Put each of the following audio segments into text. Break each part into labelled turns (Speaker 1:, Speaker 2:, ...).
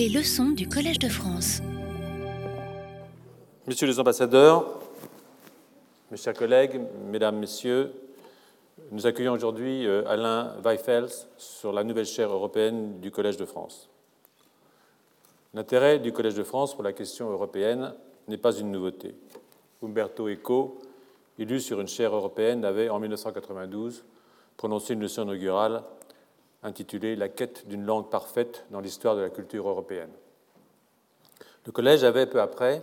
Speaker 1: Les leçons du Collège de France.
Speaker 2: Messieurs les ambassadeurs, mes chers collègues, mesdames, messieurs, nous accueillons aujourd'hui euh, Alain Weifels sur la nouvelle chaire européenne du Collège de France. L'intérêt du Collège de France pour la question européenne n'est pas une nouveauté. Umberto Eco, élu sur une chaire européenne, avait en 1992 prononcé une leçon inaugurale intitulée La quête d'une langue parfaite dans l'histoire de la culture européenne. Le Collège avait peu après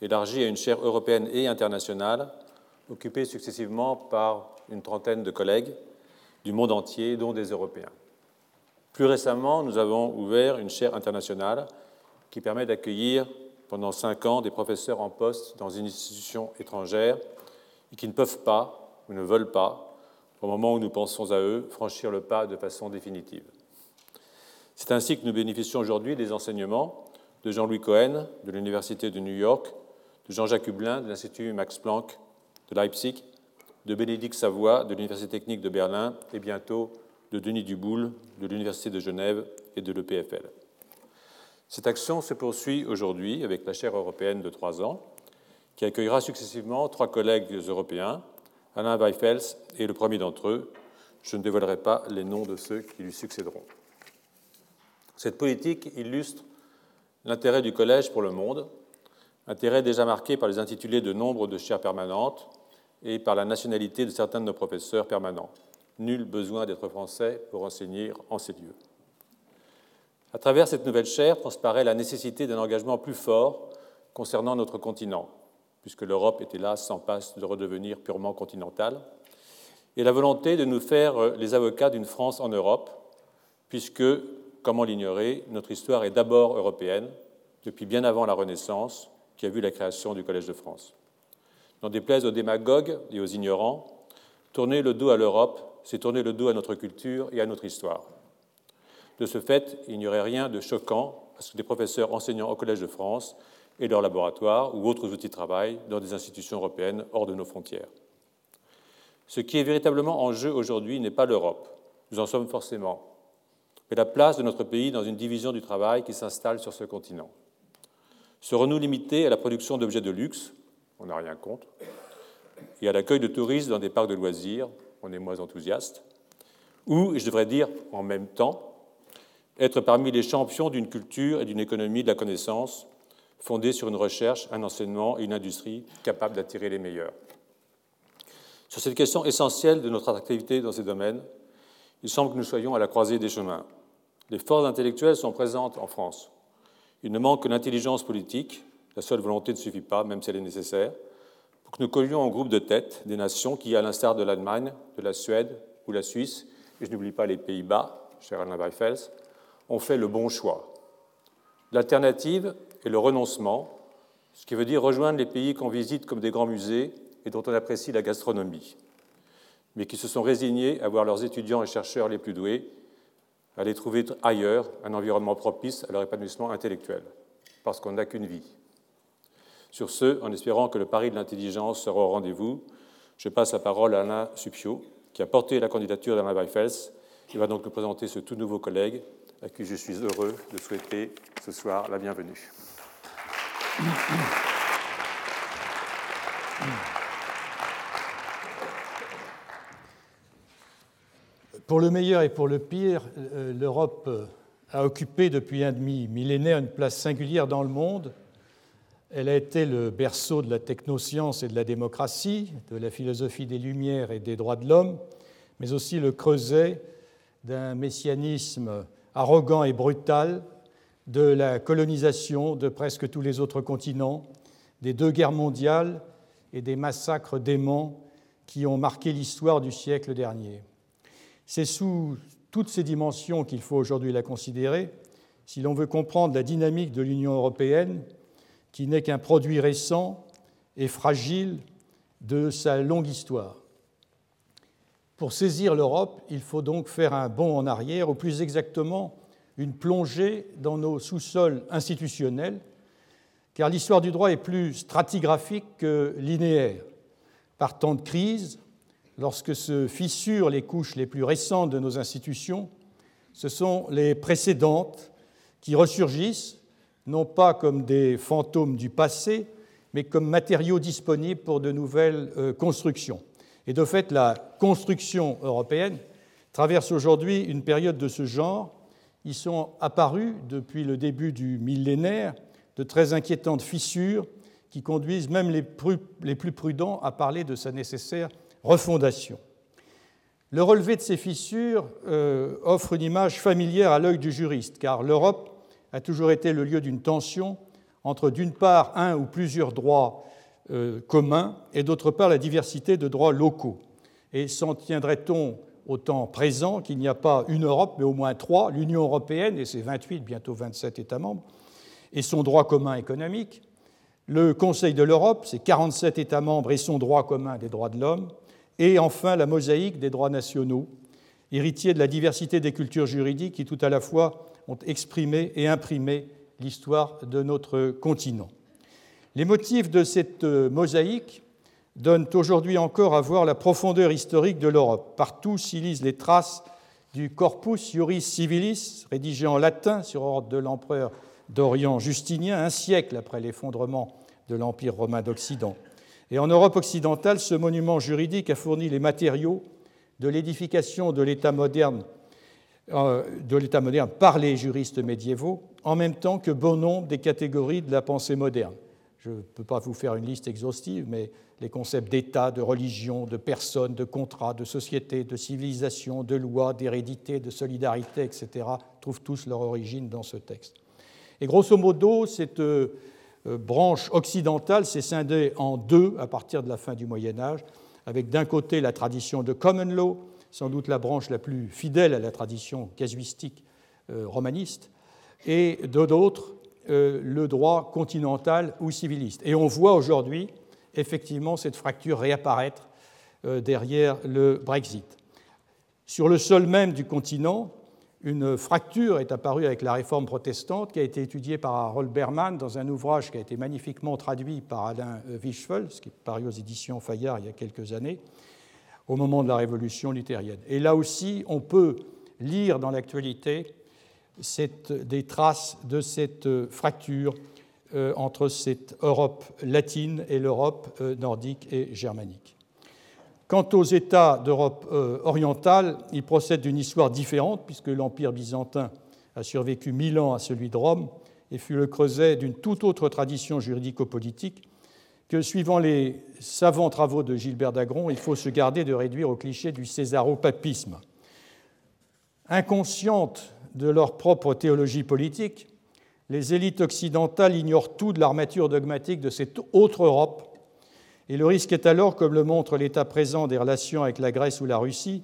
Speaker 2: élargi à une chaire européenne et internationale, occupée successivement par une trentaine de collègues du monde entier, dont des Européens. Plus récemment, nous avons ouvert une chaire internationale qui permet d'accueillir pendant cinq ans des professeurs en poste dans une institution étrangère et qui ne peuvent pas ou ne veulent pas, au moment où nous pensons à eux, franchir le pas de façon définitive. C'est ainsi que nous bénéficions aujourd'hui des enseignements de Jean-Louis Cohen de l'Université de New York, de Jean-Jacques Hublin de l'Institut Max Planck de Leipzig, de Bénédicte Savoie de l'Université technique de Berlin et bientôt de Denis Duboul de l'Université de Genève et de l'EPFL. Cette action se poursuit aujourd'hui avec la chaire européenne de trois ans, qui accueillera successivement trois collègues européens, Alain Weifels et le premier d'entre eux. Je ne dévoilerai pas les noms de ceux qui lui succéderont. Cette politique illustre l'intérêt du collège pour le monde, intérêt déjà marqué par les intitulés de nombre de chaires permanentes et par la nationalité de certains de nos professeurs permanents. Nul besoin d'être français pour enseigner en ces lieux. À travers cette nouvelle chaire transparaît la nécessité d'un engagement plus fort concernant notre continent, puisque l'Europe est hélas sans passe de redevenir purement continentale, et la volonté de nous faire les avocats d'une France en Europe, puisque, comment l'ignorer, notre histoire est d'abord européenne, depuis bien avant la Renaissance, qui a vu la création du Collège de France. N'en déplaise aux démagogues et aux ignorants, tourner le dos à l'Europe, c'est tourner le dos à notre culture et à notre histoire. De ce fait, il n'y aurait rien de choquant à ce que des professeurs enseignant au Collège de France et leurs laboratoires ou autres outils de travail dans des institutions européennes hors de nos frontières. Ce qui est véritablement en jeu aujourd'hui n'est pas l'Europe, nous en sommes forcément, mais la place de notre pays dans une division du travail qui s'installe sur ce continent. Serons-nous limités à la production d'objets de luxe? On n'a rien contre. Et à l'accueil de touristes dans des parcs de loisirs? On est moins enthousiaste. Ou, je devrais dire en même temps, être parmi les champions d'une culture et d'une économie de la connaissance fondée sur une recherche, un enseignement et une industrie capables d'attirer les meilleurs. Sur cette question essentielle de notre attractivité dans ces domaines, il semble que nous soyons à la croisée des chemins. Les forces intellectuelles sont présentes en France. Il ne manque que l'intelligence politique, la seule volonté ne suffit pas, même si elle est nécessaire, pour que nous collions en groupe de tête des nations qui, à l'instar de l'Allemagne, de la Suède ou la Suisse, et je n'oublie pas les Pays-Bas, cher Alain Weifels, ont fait le bon choix. L'alternative est le renoncement, ce qui veut dire rejoindre les pays qu'on visite comme des grands musées et dont on apprécie la gastronomie, mais qui se sont résignés à voir leurs étudiants et chercheurs les plus doués aller trouver ailleurs un environnement propice à leur épanouissement intellectuel, parce qu'on n'a qu'une vie. Sur ce, en espérant que le pari de l'intelligence sera au rendez-vous, je passe la parole à Alain Supio, qui a porté la candidature d'Alain Weifels. Il va donc nous présenter ce tout nouveau collègue à qui je suis heureux de souhaiter ce soir la bienvenue.
Speaker 3: Pour le meilleur et pour le pire, euh, l'Europe a occupé depuis un demi-millénaire une place singulière dans le monde. Elle a été le berceau de la technoscience et de la démocratie, de la philosophie des Lumières et des droits de l'homme, mais aussi le creuset d'un messianisme arrogant et brutal de la colonisation de presque tous les autres continents, des deux guerres mondiales et des massacres déments qui ont marqué l'histoire du siècle dernier. C'est sous toutes ces dimensions qu'il faut aujourd'hui la considérer si l'on veut comprendre la dynamique de l'Union européenne, qui n'est qu'un produit récent et fragile de sa longue histoire. Pour saisir l'Europe, il faut donc faire un bond en arrière, ou plus exactement une plongée dans nos sous-sols institutionnels, car l'histoire du droit est plus stratigraphique que linéaire. Par temps de crise, lorsque se fissurent les couches les plus récentes de nos institutions, ce sont les précédentes qui ressurgissent non pas comme des fantômes du passé, mais comme matériaux disponibles pour de nouvelles euh, constructions. Et de fait, la construction européenne traverse aujourd'hui une période de ce genre. Ils sont apparus depuis le début du millénaire de très inquiétantes fissures qui conduisent même les plus prudents à parler de sa nécessaire refondation. Le relevé de ces fissures euh, offre une image familière à l'œil du juriste, car l'Europe a toujours été le lieu d'une tension entre, d'une part, un ou plusieurs droits euh, communs et, d'autre part, la diversité de droits locaux. Et s'en tiendrait-on au temps présent qu'il n'y a pas une Europe, mais au moins trois, l'Union européenne et ses 28, bientôt 27 États membres, et son droit commun économique, le Conseil de l'Europe, ses 47 États membres et son droit commun des droits de l'homme, et enfin la mosaïque des droits nationaux, héritier de la diversité des cultures juridiques qui tout à la fois ont exprimé et imprimé l'histoire de notre continent. Les motifs de cette mosaïque donnent aujourd'hui encore à voir la profondeur historique de l'Europe. Partout s'y lisent les traces du Corpus Juris Civilis, rédigé en latin sur ordre de l'empereur d'Orient Justinien, un siècle après l'effondrement de l'Empire romain d'Occident. Et en Europe occidentale, ce monument juridique a fourni les matériaux de l'édification de l'État moderne, euh, moderne par les juristes médiévaux, en même temps que bon nombre des catégories de la pensée moderne. Je ne peux pas vous faire une liste exhaustive, mais les concepts d'État, de religion, de personne, de contrat, de société, de civilisation, de loi, d'hérédité, de solidarité, etc., trouvent tous leur origine dans ce texte. Et grosso modo, cette euh, euh, branche occidentale s'est scindée en deux à partir de la fin du Moyen Âge, avec d'un côté la tradition de common law, sans doute la branche la plus fidèle à la tradition casuistique euh, romaniste, et de l'autre euh, le droit continental ou civiliste. Et on voit aujourd'hui effectivement cette fracture réapparaître derrière le Brexit. Sur le sol même du continent, une fracture est apparue avec la réforme protestante qui a été étudiée par Harold Berman dans un ouvrage qui a été magnifiquement traduit par Alain Wischfeld, ce qui est paru aux éditions Fayard il y a quelques années, au moment de la révolution luthérienne. Et là aussi, on peut lire dans l'actualité des traces de cette fracture euh, entre cette Europe latine et l'Europe euh, nordique et germanique. Quant aux États d'Europe euh, orientale, ils procèdent d'une histoire différente, puisque l'Empire byzantin a survécu mille ans à celui de Rome et fut le creuset d'une toute autre tradition juridico-politique que, suivant les savants travaux de Gilbert d'Agron, il faut se garder de réduire au cliché du césaropapisme. Inconscientes de leur propre théologie politique, les élites occidentales ignorent tout de l'armature dogmatique de cette autre Europe et le risque est alors, comme le montre l'état présent des relations avec la Grèce ou la Russie,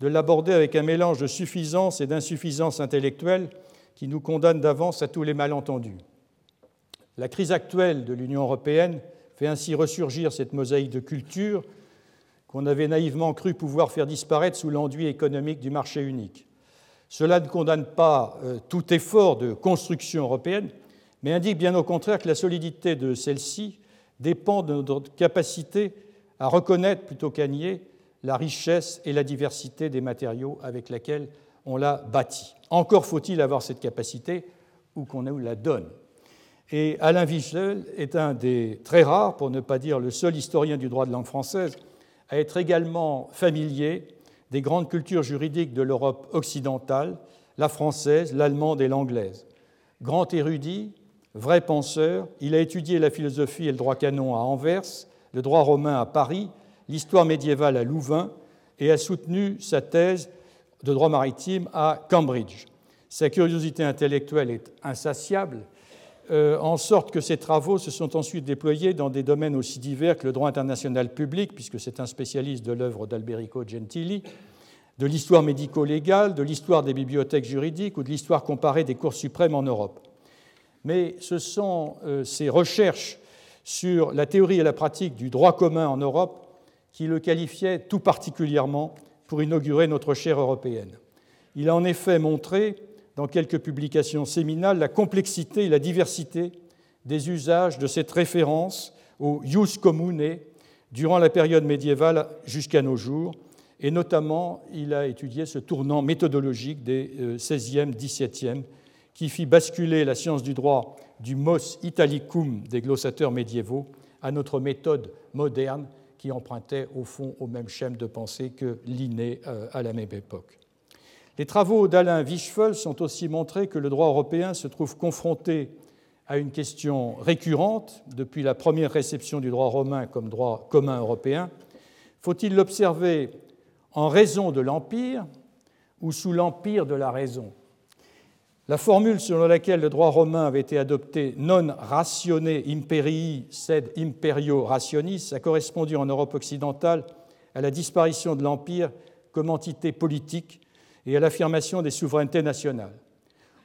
Speaker 3: de l'aborder avec un mélange de suffisance et d'insuffisance intellectuelle qui nous condamne d'avance à tous les malentendus. La crise actuelle de l'Union européenne fait ainsi ressurgir cette mosaïque de culture qu'on avait naïvement cru pouvoir faire disparaître sous l'enduit économique du marché unique. Cela ne condamne pas euh, tout effort de construction européenne, mais indique bien au contraire que la solidité de celle-ci dépend de notre capacité à reconnaître plutôt qu'à nier la richesse et la diversité des matériaux avec lesquels on l'a bâti. Encore faut-il avoir cette capacité ou qu'on la donne. Et Alain Wiesel est un des très rares, pour ne pas dire le seul historien du droit de langue française, à être également familier des grandes cultures juridiques de l'Europe occidentale, la française, l'allemande et l'anglaise. Grand érudit, Vrai penseur, il a étudié la philosophie et le droit canon à Anvers, le droit romain à Paris, l'histoire médiévale à Louvain et a soutenu sa thèse de droit maritime à Cambridge. Sa curiosité intellectuelle est insatiable, en sorte que ses travaux se sont ensuite déployés dans des domaines aussi divers que le droit international public, puisque c'est un spécialiste de l'œuvre d'Alberico Gentili, de l'histoire médico-légale, de l'histoire des bibliothèques juridiques ou de l'histoire comparée des cours suprêmes en Europe mais ce sont euh, ces recherches sur la théorie et la pratique du droit commun en Europe qui le qualifiaient tout particulièrement pour inaugurer notre chaire européenne. Il a en effet montré, dans quelques publications séminales, la complexité et la diversité des usages de cette référence au jus commune durant la période médiévale jusqu'à nos jours, et notamment il a étudié ce tournant méthodologique des XVIe, euh, XVIIe qui fit basculer la science du droit du mos italicum des glossateurs médiévaux à notre méthode moderne qui empruntait au fond au même schème de pensée que Linné euh, à la même époque. Les travaux d'Alain Wischfeld sont aussi montrés que le droit européen se trouve confronté à une question récurrente depuis la première réception du droit romain comme droit commun européen. Faut-il l'observer en raison de l'Empire ou sous l'empire de la raison? La formule selon laquelle le droit romain avait été adopté non ratione imperii sed imperio rationis a correspondu en Europe occidentale à la disparition de l'Empire comme entité politique et à l'affirmation des souverainetés nationales.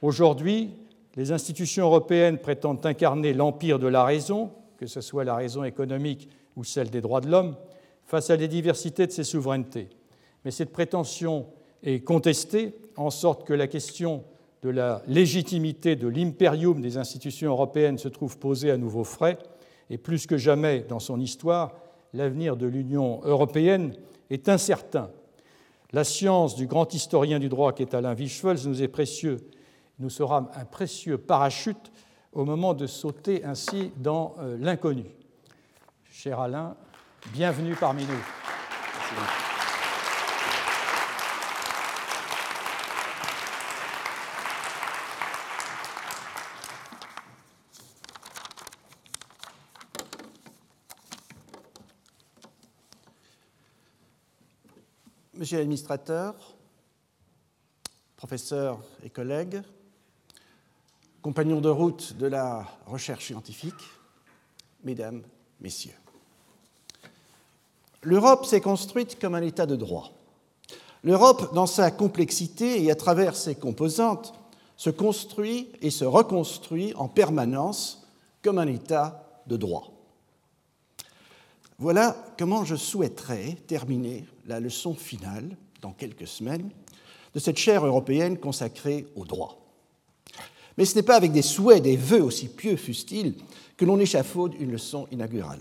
Speaker 3: Aujourd'hui, les institutions européennes prétendent incarner l'empire de la raison, que ce soit la raison économique ou celle des droits de l'homme, face à la diversité de ces souverainetés. Mais cette prétention est contestée, en sorte que la question de la légitimité de l'impérium des institutions européennes se trouve posée à nouveau frais, et plus que jamais dans son histoire, l'avenir de l'Union européenne est incertain. La science du grand historien du droit qu'est Alain Wischfels nous est précieux nous sera un précieux parachute au moment de sauter ainsi dans euh, l'inconnu. Cher Alain, bienvenue parmi nous.
Speaker 4: Monsieur l'administrateur, professeurs et collègues, compagnons de route de la recherche scientifique, mesdames, messieurs. L'Europe s'est construite comme un État de droit. L'Europe, dans sa complexité et à travers ses composantes, se construit et se reconstruit en permanence comme un État de droit. Voilà comment je souhaiterais terminer la leçon finale, dans quelques semaines, de cette chaire européenne consacrée au droit. Mais ce n'est pas avec des souhaits, des vœux aussi pieux fussent-ils, que l'on échafaude une leçon inaugurale.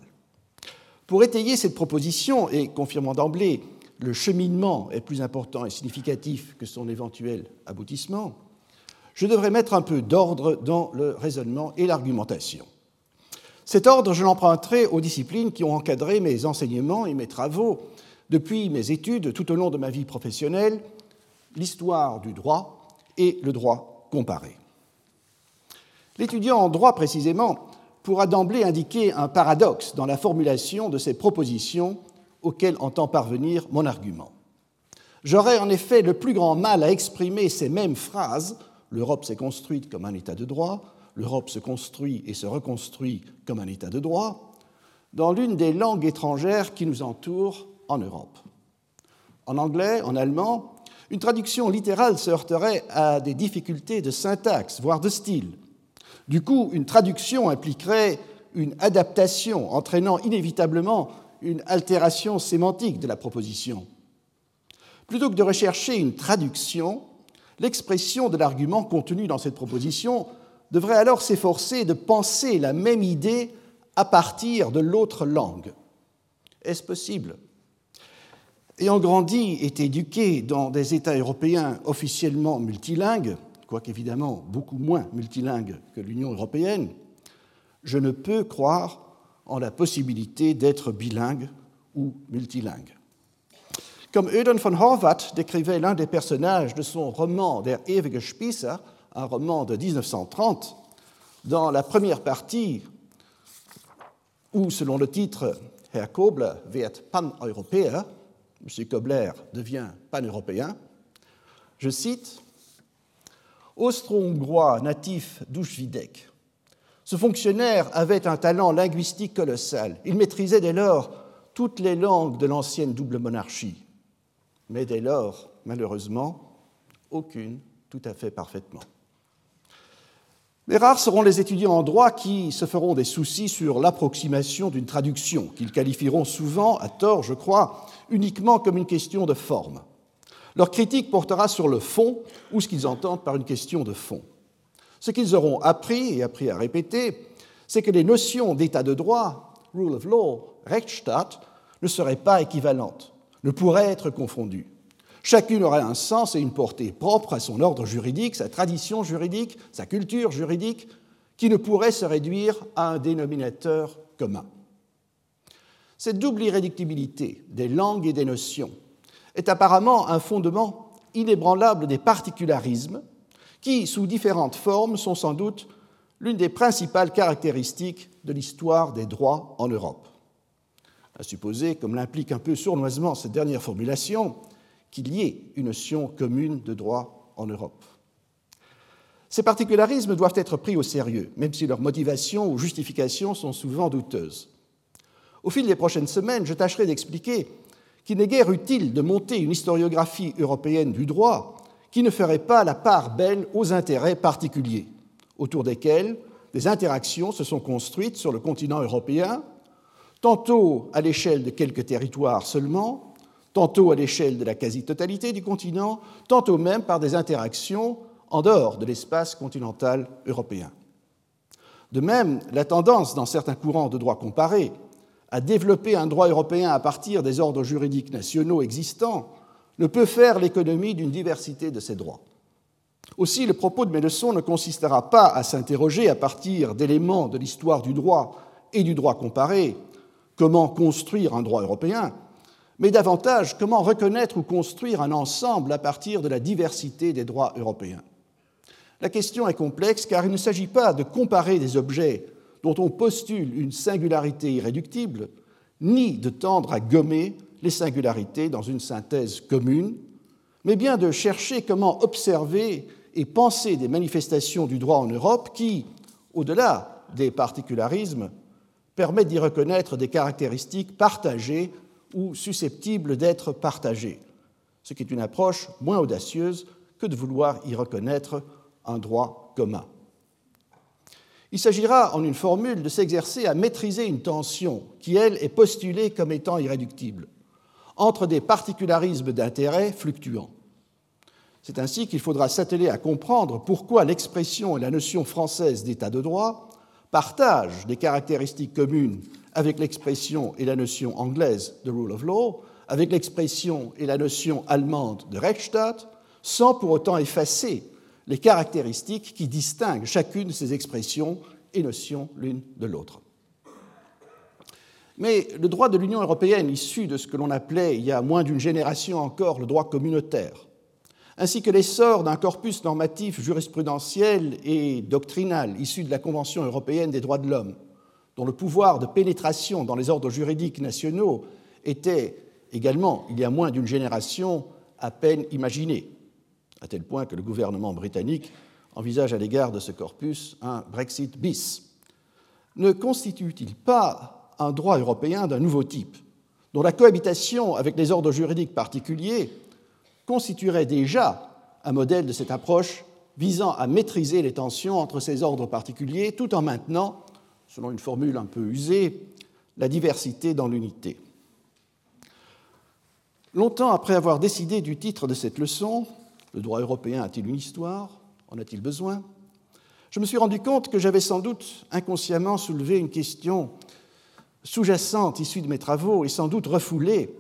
Speaker 4: Pour étayer cette proposition et confirmant d'emblée le cheminement est plus important et significatif que son éventuel aboutissement, je devrais mettre un peu d'ordre dans le raisonnement et l'argumentation. Cet ordre, je l'emprunterai aux disciplines qui ont encadré mes enseignements et mes travaux depuis mes études tout au long de ma vie professionnelle, l'histoire du droit et le droit comparé. L'étudiant en droit, précisément, pourra d'emblée indiquer un paradoxe dans la formulation de ces propositions auxquelles entend parvenir mon argument. J'aurais en effet le plus grand mal à exprimer ces mêmes phrases l'Europe s'est construite comme un État de droit, l'Europe se construit et se reconstruit comme un État de droit, dans l'une des langues étrangères qui nous entourent en Europe. En anglais, en allemand, une traduction littérale se heurterait à des difficultés de syntaxe, voire de style, du coup, une traduction impliquerait une adaptation entraînant inévitablement une altération sémantique de la proposition. Plutôt que de rechercher une traduction, l'expression de l'argument contenu dans cette proposition devrait alors s'efforcer de penser la même idée à partir de l'autre langue. Est-ce possible? Ayant grandi et éduqué dans des États européens officiellement multilingues, quoique évidemment beaucoup moins multilingue que l'Union européenne, je ne peux croire en la possibilité d'être bilingue ou multilingue. Comme Öden von Horvath décrivait l'un des personnages de son roman Der ewige Spießer, un roman de 1930, dans la première partie, où, selon le titre, Herr Kobler wird Pan-Europäer, M. Kobler devient pan-européen, je cite austro-hongrois natif d'Uschwidek. Ce fonctionnaire avait un talent linguistique colossal. Il maîtrisait dès lors toutes les langues de l'ancienne double monarchie. Mais dès lors, malheureusement, aucune tout à fait parfaitement. Mais rares seront les étudiants en droit qui se feront des soucis sur l'approximation d'une traduction, qu'ils qualifieront souvent, à tort je crois, uniquement comme une question de forme. Leur critique portera sur le fond ou ce qu'ils entendent par une question de fond. Ce qu'ils auront appris et appris à répéter, c'est que les notions d'état de droit, rule of law, Rechtsstaat, ne seraient pas équivalentes, ne pourraient être confondues. Chacune aurait un sens et une portée propre à son ordre juridique, sa tradition juridique, sa culture juridique, qui ne pourrait se réduire à un dénominateur commun. Cette double irréductibilité des langues et des notions est apparemment un fondement inébranlable des particularismes qui, sous différentes formes, sont sans doute l'une des principales caractéristiques de l'histoire des droits en Europe. À supposer, comme l'implique un peu sournoisement cette dernière formulation, qu'il y ait une notion commune de droit en Europe. Ces particularismes doivent être pris au sérieux, même si leurs motivations ou justifications sont souvent douteuses. Au fil des prochaines semaines, je tâcherai d'expliquer qu'il n'est guère utile de monter une historiographie européenne du droit qui ne ferait pas la part belle aux intérêts particuliers, autour desquels des interactions se sont construites sur le continent européen, tantôt à l'échelle de quelques territoires seulement, tantôt à l'échelle de la quasi-totalité du continent, tantôt même par des interactions en dehors de l'espace continental européen. De même, la tendance dans certains courants de droit comparé à développer un droit européen à partir des ordres juridiques nationaux existants ne peut faire l'économie d'une diversité de ces droits. Aussi, le propos de mes leçons ne consistera pas à s'interroger à partir d'éléments de l'histoire du droit et du droit comparé, comment construire un droit européen, mais davantage comment reconnaître ou construire un ensemble à partir de la diversité des droits européens? La question est complexe car il ne s'agit pas de comparer des objets dont on postule une singularité irréductible, ni de tendre à gommer les singularités dans une synthèse commune, mais bien de chercher comment observer et penser des manifestations du droit en Europe qui, au-delà des particularismes, permettent d'y reconnaître des caractéristiques partagées ou susceptibles d'être partagées, ce qui est une approche moins audacieuse que de vouloir y reconnaître un droit commun. Il s'agira, en une formule, de s'exercer à maîtriser une tension qui, elle, est postulée comme étant irréductible, entre des particularismes d'intérêt fluctuants. C'est ainsi qu'il faudra s'atteler à comprendre pourquoi l'expression et la notion française d'état de droit partagent des caractéristiques communes avec l'expression et la notion anglaise de rule of law, avec l'expression et la notion allemande de Rechtsstaat, sans pour autant effacer les caractéristiques qui distinguent chacune de ces expressions et notions l'une de l'autre. Mais le droit de l'Union européenne, issu de ce que l'on appelait il y a moins d'une génération encore le droit communautaire, ainsi que l'essor d'un corpus normatif jurisprudentiel et doctrinal issu de la Convention européenne des droits de l'homme, dont le pouvoir de pénétration dans les ordres juridiques nationaux était également, il y a moins d'une génération, à peine imaginé, à tel point que le gouvernement britannique envisage à l'égard de ce corpus un Brexit bis. Ne constitue-t-il pas un droit européen d'un nouveau type, dont la cohabitation avec les ordres juridiques particuliers constituerait déjà un modèle de cette approche visant à maîtriser les tensions entre ces ordres particuliers tout en maintenant selon une formule un peu usée, la diversité dans l'unité. Longtemps après avoir décidé du titre de cette leçon, Le droit européen a-t-il une histoire? En a-t-il besoin? Je me suis rendu compte que j'avais sans doute inconsciemment soulevé une question sous-jacente issue de mes travaux et sans doute refoulée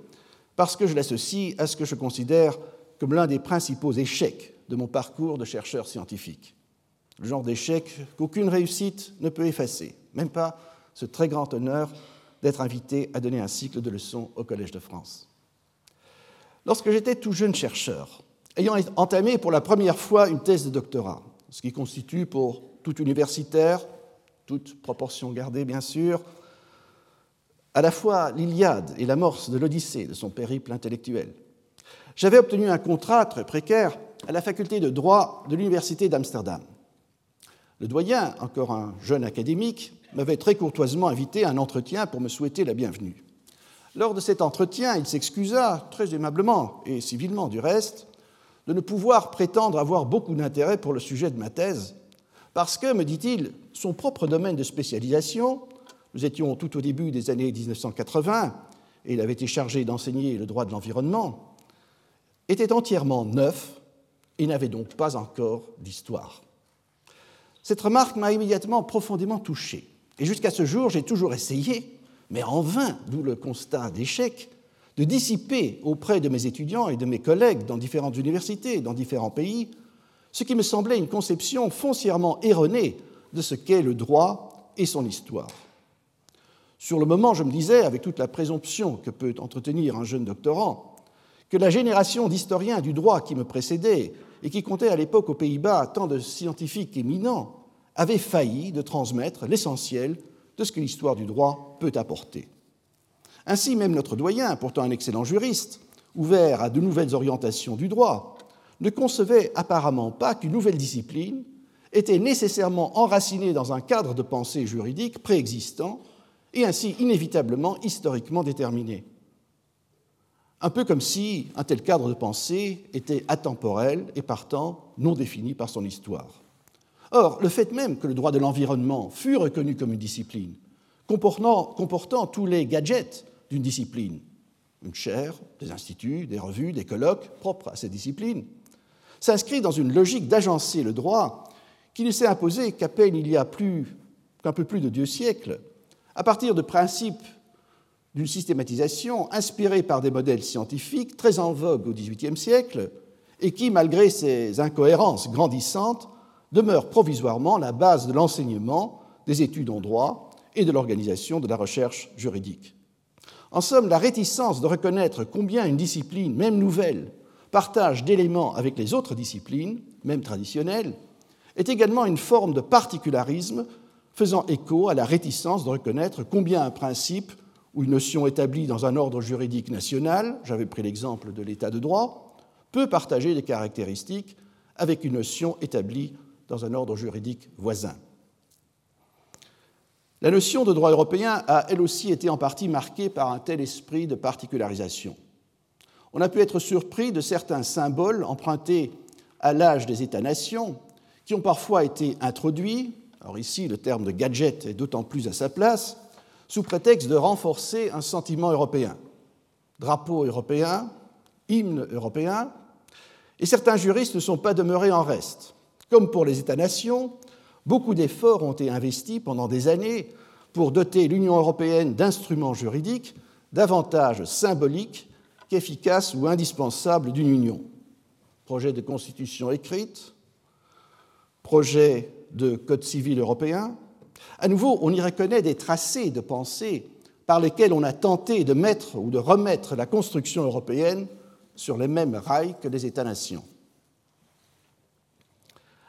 Speaker 4: parce que je l'associe à ce que je considère comme l'un des principaux échecs de mon parcours de chercheur scientifique. Le genre d'échec qu'aucune réussite ne peut effacer même pas ce très grand honneur d'être invité à donner un cycle de leçons au Collège de France. Lorsque j'étais tout jeune chercheur, ayant entamé pour la première fois une thèse de doctorat, ce qui constitue pour tout universitaire, toute proportion gardée bien sûr, à la fois l'Iliade et l'amorce de l'Odyssée de son périple intellectuel, j'avais obtenu un contrat très précaire à la faculté de droit de l'Université d'Amsterdam. Le doyen, encore un jeune académique, m'avait très courtoisement invité à un entretien pour me souhaiter la bienvenue. Lors de cet entretien, il s'excusa, très aimablement et civilement du reste, de ne pouvoir prétendre avoir beaucoup d'intérêt pour le sujet de ma thèse, parce que, me dit-il, son propre domaine de spécialisation, nous étions tout au début des années 1980, et il avait été chargé d'enseigner le droit de l'environnement, était entièrement neuf et n'avait donc pas encore d'histoire. Cette remarque m'a immédiatement profondément touché. Et jusqu'à ce jour, j'ai toujours essayé, mais en vain, d'où le constat d'échec, de dissiper auprès de mes étudiants et de mes collègues dans différentes universités, dans différents pays, ce qui me semblait une conception foncièrement erronée de ce qu'est le droit et son histoire. Sur le moment, je me disais, avec toute la présomption que peut entretenir un jeune doctorant, que la génération d'historiens du droit qui me précédait et qui comptait à l'époque aux Pays-Bas tant de scientifiques éminents avait failli de transmettre l'essentiel de ce que l'histoire du droit peut apporter. Ainsi, même notre doyen, pourtant un excellent juriste, ouvert à de nouvelles orientations du droit, ne concevait apparemment pas qu'une nouvelle discipline était nécessairement enracinée dans un cadre de pensée juridique préexistant et ainsi inévitablement historiquement déterminé. Un peu comme si un tel cadre de pensée était atemporel et partant non défini par son histoire. Or, le fait même que le droit de l'environnement fût reconnu comme une discipline, comportant, tous les gadgets d'une discipline, une chaire, des instituts, des revues, des colloques propres à cette discipline, s'inscrit dans une logique d'agencer le droit qui ne s'est imposée qu'à peine il y a plus qu'un peu plus de deux siècles, à partir de principes d'une systématisation inspirée par des modèles scientifiques très en vogue au XVIIIe siècle et qui, malgré ces incohérences grandissantes, demeure provisoirement la base de l'enseignement des études en droit et de l'organisation de la recherche juridique. En somme, la réticence de reconnaître combien une discipline, même nouvelle, partage d'éléments avec les autres disciplines, même traditionnelles, est également une forme de particularisme faisant écho à la réticence de reconnaître combien un principe ou une notion établie dans un ordre juridique national, j'avais pris l'exemple de l'état de droit, peut partager des caractéristiques avec une notion établie dans un ordre juridique voisin. La notion de droit européen a elle aussi été en partie marquée par un tel esprit de particularisation. On a pu être surpris de certains symboles empruntés à l'âge des États-nations qui ont parfois été introduits, alors ici le terme de gadget est d'autant plus à sa place, sous prétexte de renforcer un sentiment européen. Drapeau européen, hymne européen, et certains juristes ne sont pas demeurés en reste. Comme pour les États-nations, Beaucoup d'efforts ont été investis pendant des années pour doter l'Union européenne d'instruments juridiques davantage symboliques qu'efficaces ou indispensables d'une union. Projet de constitution écrite, projet de code civil européen. À nouveau, on y reconnaît des tracés de pensée par lesquels on a tenté de mettre ou de remettre la construction européenne sur les mêmes rails que les États-nations.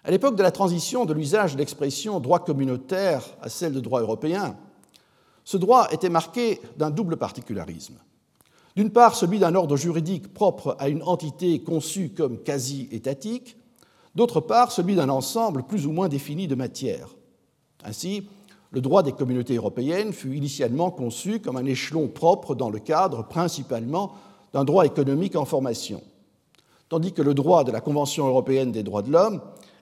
Speaker 4: À l'époque de la transition de l'usage de l'expression droit communautaire à celle de droit européen, ce droit était marqué d'un double particularisme. D'une part, celui d'un ordre juridique propre à une entité conçue comme quasi-étatique, d'autre part, celui d'un ensemble plus ou moins défini de matières. Ainsi, le droit des communautés européennes fut initialement conçu comme un échelon propre dans le cadre principalement d'un droit économique en formation, tandis que le droit de la Convention européenne des droits de l'homme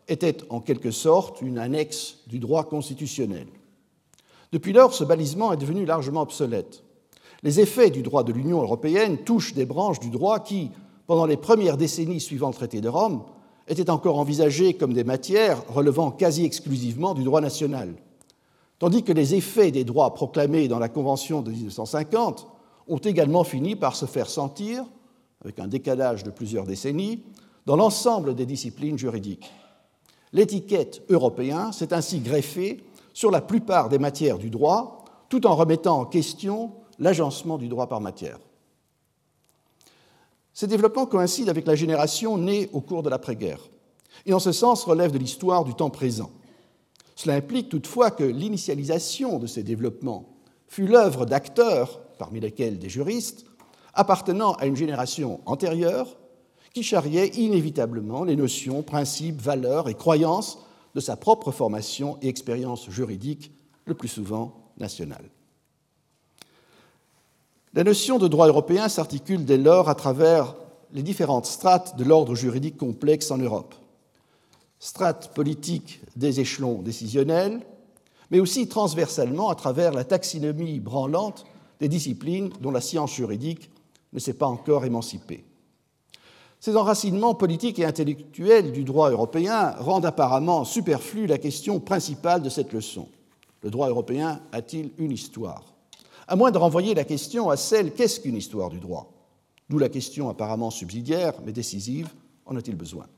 Speaker 4: était en quelque sorte une annexe du droit constitutionnel. Depuis lors, ce balisement est devenu largement obsolète. Les effets du droit de l'Union européenne touchent des branches du droit qui, pendant les premières décennies suivant le traité de Rome, étaient encore envisagées comme des matières relevant quasi exclusivement du droit national, tandis que les effets des droits proclamés dans la Convention de 1950 ont également fini par se faire sentir, avec un décalage de plusieurs décennies, dans l'ensemble des disciplines juridiques. L'étiquette européen s'est ainsi greffée sur la plupart des matières du droit, tout en remettant en question l'agencement du droit par matière. Ces développements coïncident avec la génération née au cours de l'après-guerre, et en ce sens relèvent de l'histoire du temps présent. Cela implique toutefois que l'initialisation de ces développements fut l'œuvre d'acteurs, parmi lesquels des juristes, appartenant à une génération antérieure qui charriait inévitablement les notions, principes, valeurs et croyances de sa propre formation et expérience juridique, le plus souvent nationale. La notion de droit européen s'articule dès lors à travers les différentes strates de l'ordre juridique complexe en Europe. Strates politiques des échelons décisionnels, mais aussi transversalement à travers la taxinomie branlante des disciplines dont la science juridique ne s'est pas encore émancipée. Ces enracinements politiques et intellectuels du droit européen rendent apparemment superflue la question principale de cette leçon. Le droit européen a-t-il une histoire? À moins de renvoyer la question à celle qu'est-ce qu'une histoire du droit? D'où la question apparemment subsidiaire, mais décisive, en a-t-il besoin?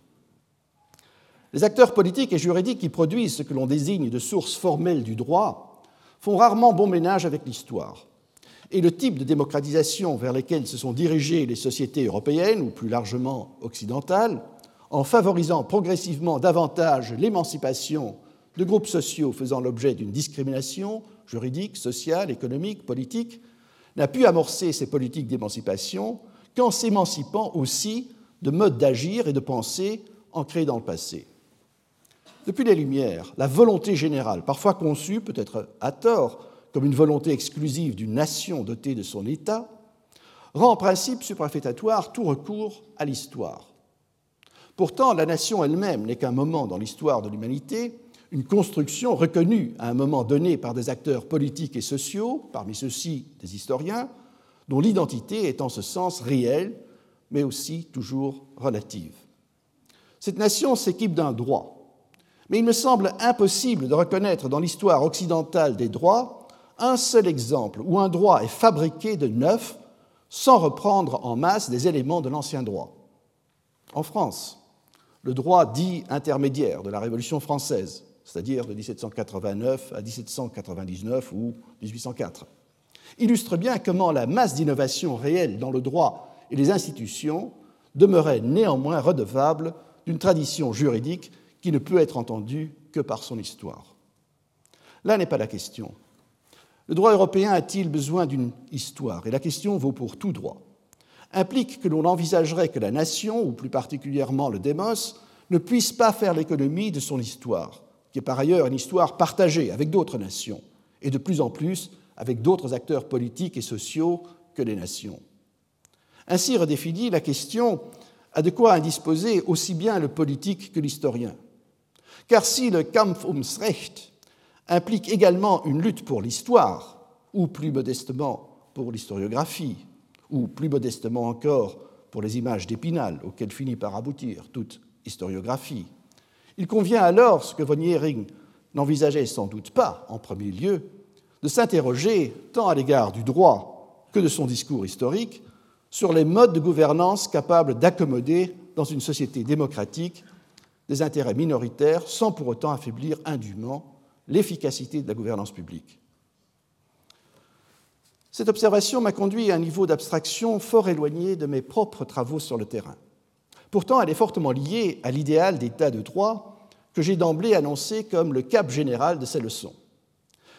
Speaker 4: Les acteurs politiques et juridiques qui produisent ce que l'on désigne de sources formelles du droit font rarement bon ménage avec l'histoire. Et le type de démocratisation vers lequel se sont dirigées les sociétés européennes, ou plus largement occidentales, en favorisant progressivement davantage l'émancipation de groupes sociaux faisant l'objet d'une discrimination juridique, sociale, économique, politique, n'a pu amorcer ces politiques d'émancipation qu'en s'émancipant aussi de modes d'agir et de penser ancrés dans le passé. Depuis les Lumières, la volonté générale, parfois conçue, peut-être à tort, comme une volonté exclusive d'une nation dotée de son État, rend en principe suprafétatoire tout recours à l'histoire. Pourtant, la nation elle-même n'est qu'un moment dans l'histoire de l'humanité, une construction reconnue à un moment donné par des acteurs politiques et sociaux, parmi ceux-ci des historiens, dont l'identité est en ce sens réelle, mais aussi toujours relative. Cette nation s'équipe d'un droit, mais il me semble impossible de reconnaître dans l'histoire occidentale des droits un seul exemple où un droit est fabriqué de neuf sans reprendre en masse des éléments de l'ancien droit. En France, le droit dit intermédiaire de la Révolution française, c'est-à-dire de 1789 à 1799 ou 1804, illustre bien comment la masse d'innovation réelle dans le droit et les institutions demeurait néanmoins redevable d'une tradition juridique qui ne peut être entendue que par son histoire. Là n'est pas la question. Le droit européen a-t-il besoin d'une histoire? Et la question vaut pour tout droit. Implique que l'on envisagerait que la nation, ou plus particulièrement le démos, ne puisse pas faire l'économie de son histoire, qui est par ailleurs une histoire partagée avec d'autres nations, et de plus en plus avec d'autres acteurs politiques et sociaux que les nations. Ainsi redéfinie, la question a de quoi indisposer aussi bien le politique que l'historien? Car si le Kampf ums Recht implique également une lutte pour l'histoire, ou plus modestement pour l'historiographie, ou plus modestement encore pour les images d'Épinal, auxquelles finit par aboutir toute historiographie, il convient alors, ce que von Jering n'envisageait sans doute pas en premier lieu, de s'interroger tant à l'égard du droit que de son discours historique sur les modes de gouvernance capables d'accommoder dans une société démocratique des intérêts minoritaires sans pour autant affaiblir indûment l'efficacité de la gouvernance publique. Cette observation m'a conduit à un niveau d'abstraction fort éloigné de mes propres travaux sur le terrain. Pourtant, elle est fortement liée à l'idéal d'état de droit que j'ai d'emblée annoncé comme le cap général de ces leçons.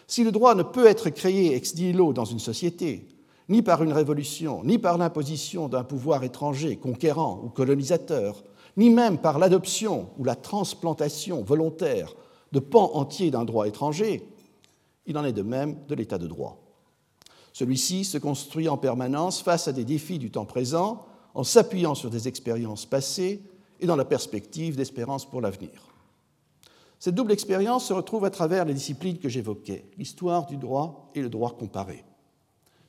Speaker 4: Si le droit ne peut être créé ex nihilo dans une société, ni par une révolution, ni par l'imposition d'un pouvoir étranger, conquérant ou colonisateur, ni même par l'adoption ou la transplantation volontaire de pans entiers d'un droit étranger, il en est de même de l'état de droit. Celui-ci se construit en permanence face à des défis du temps présent, en s'appuyant sur des expériences passées et dans la perspective d'espérance pour l'avenir. Cette double expérience se retrouve à travers les disciplines que j'évoquais, l'histoire du droit et le droit comparé.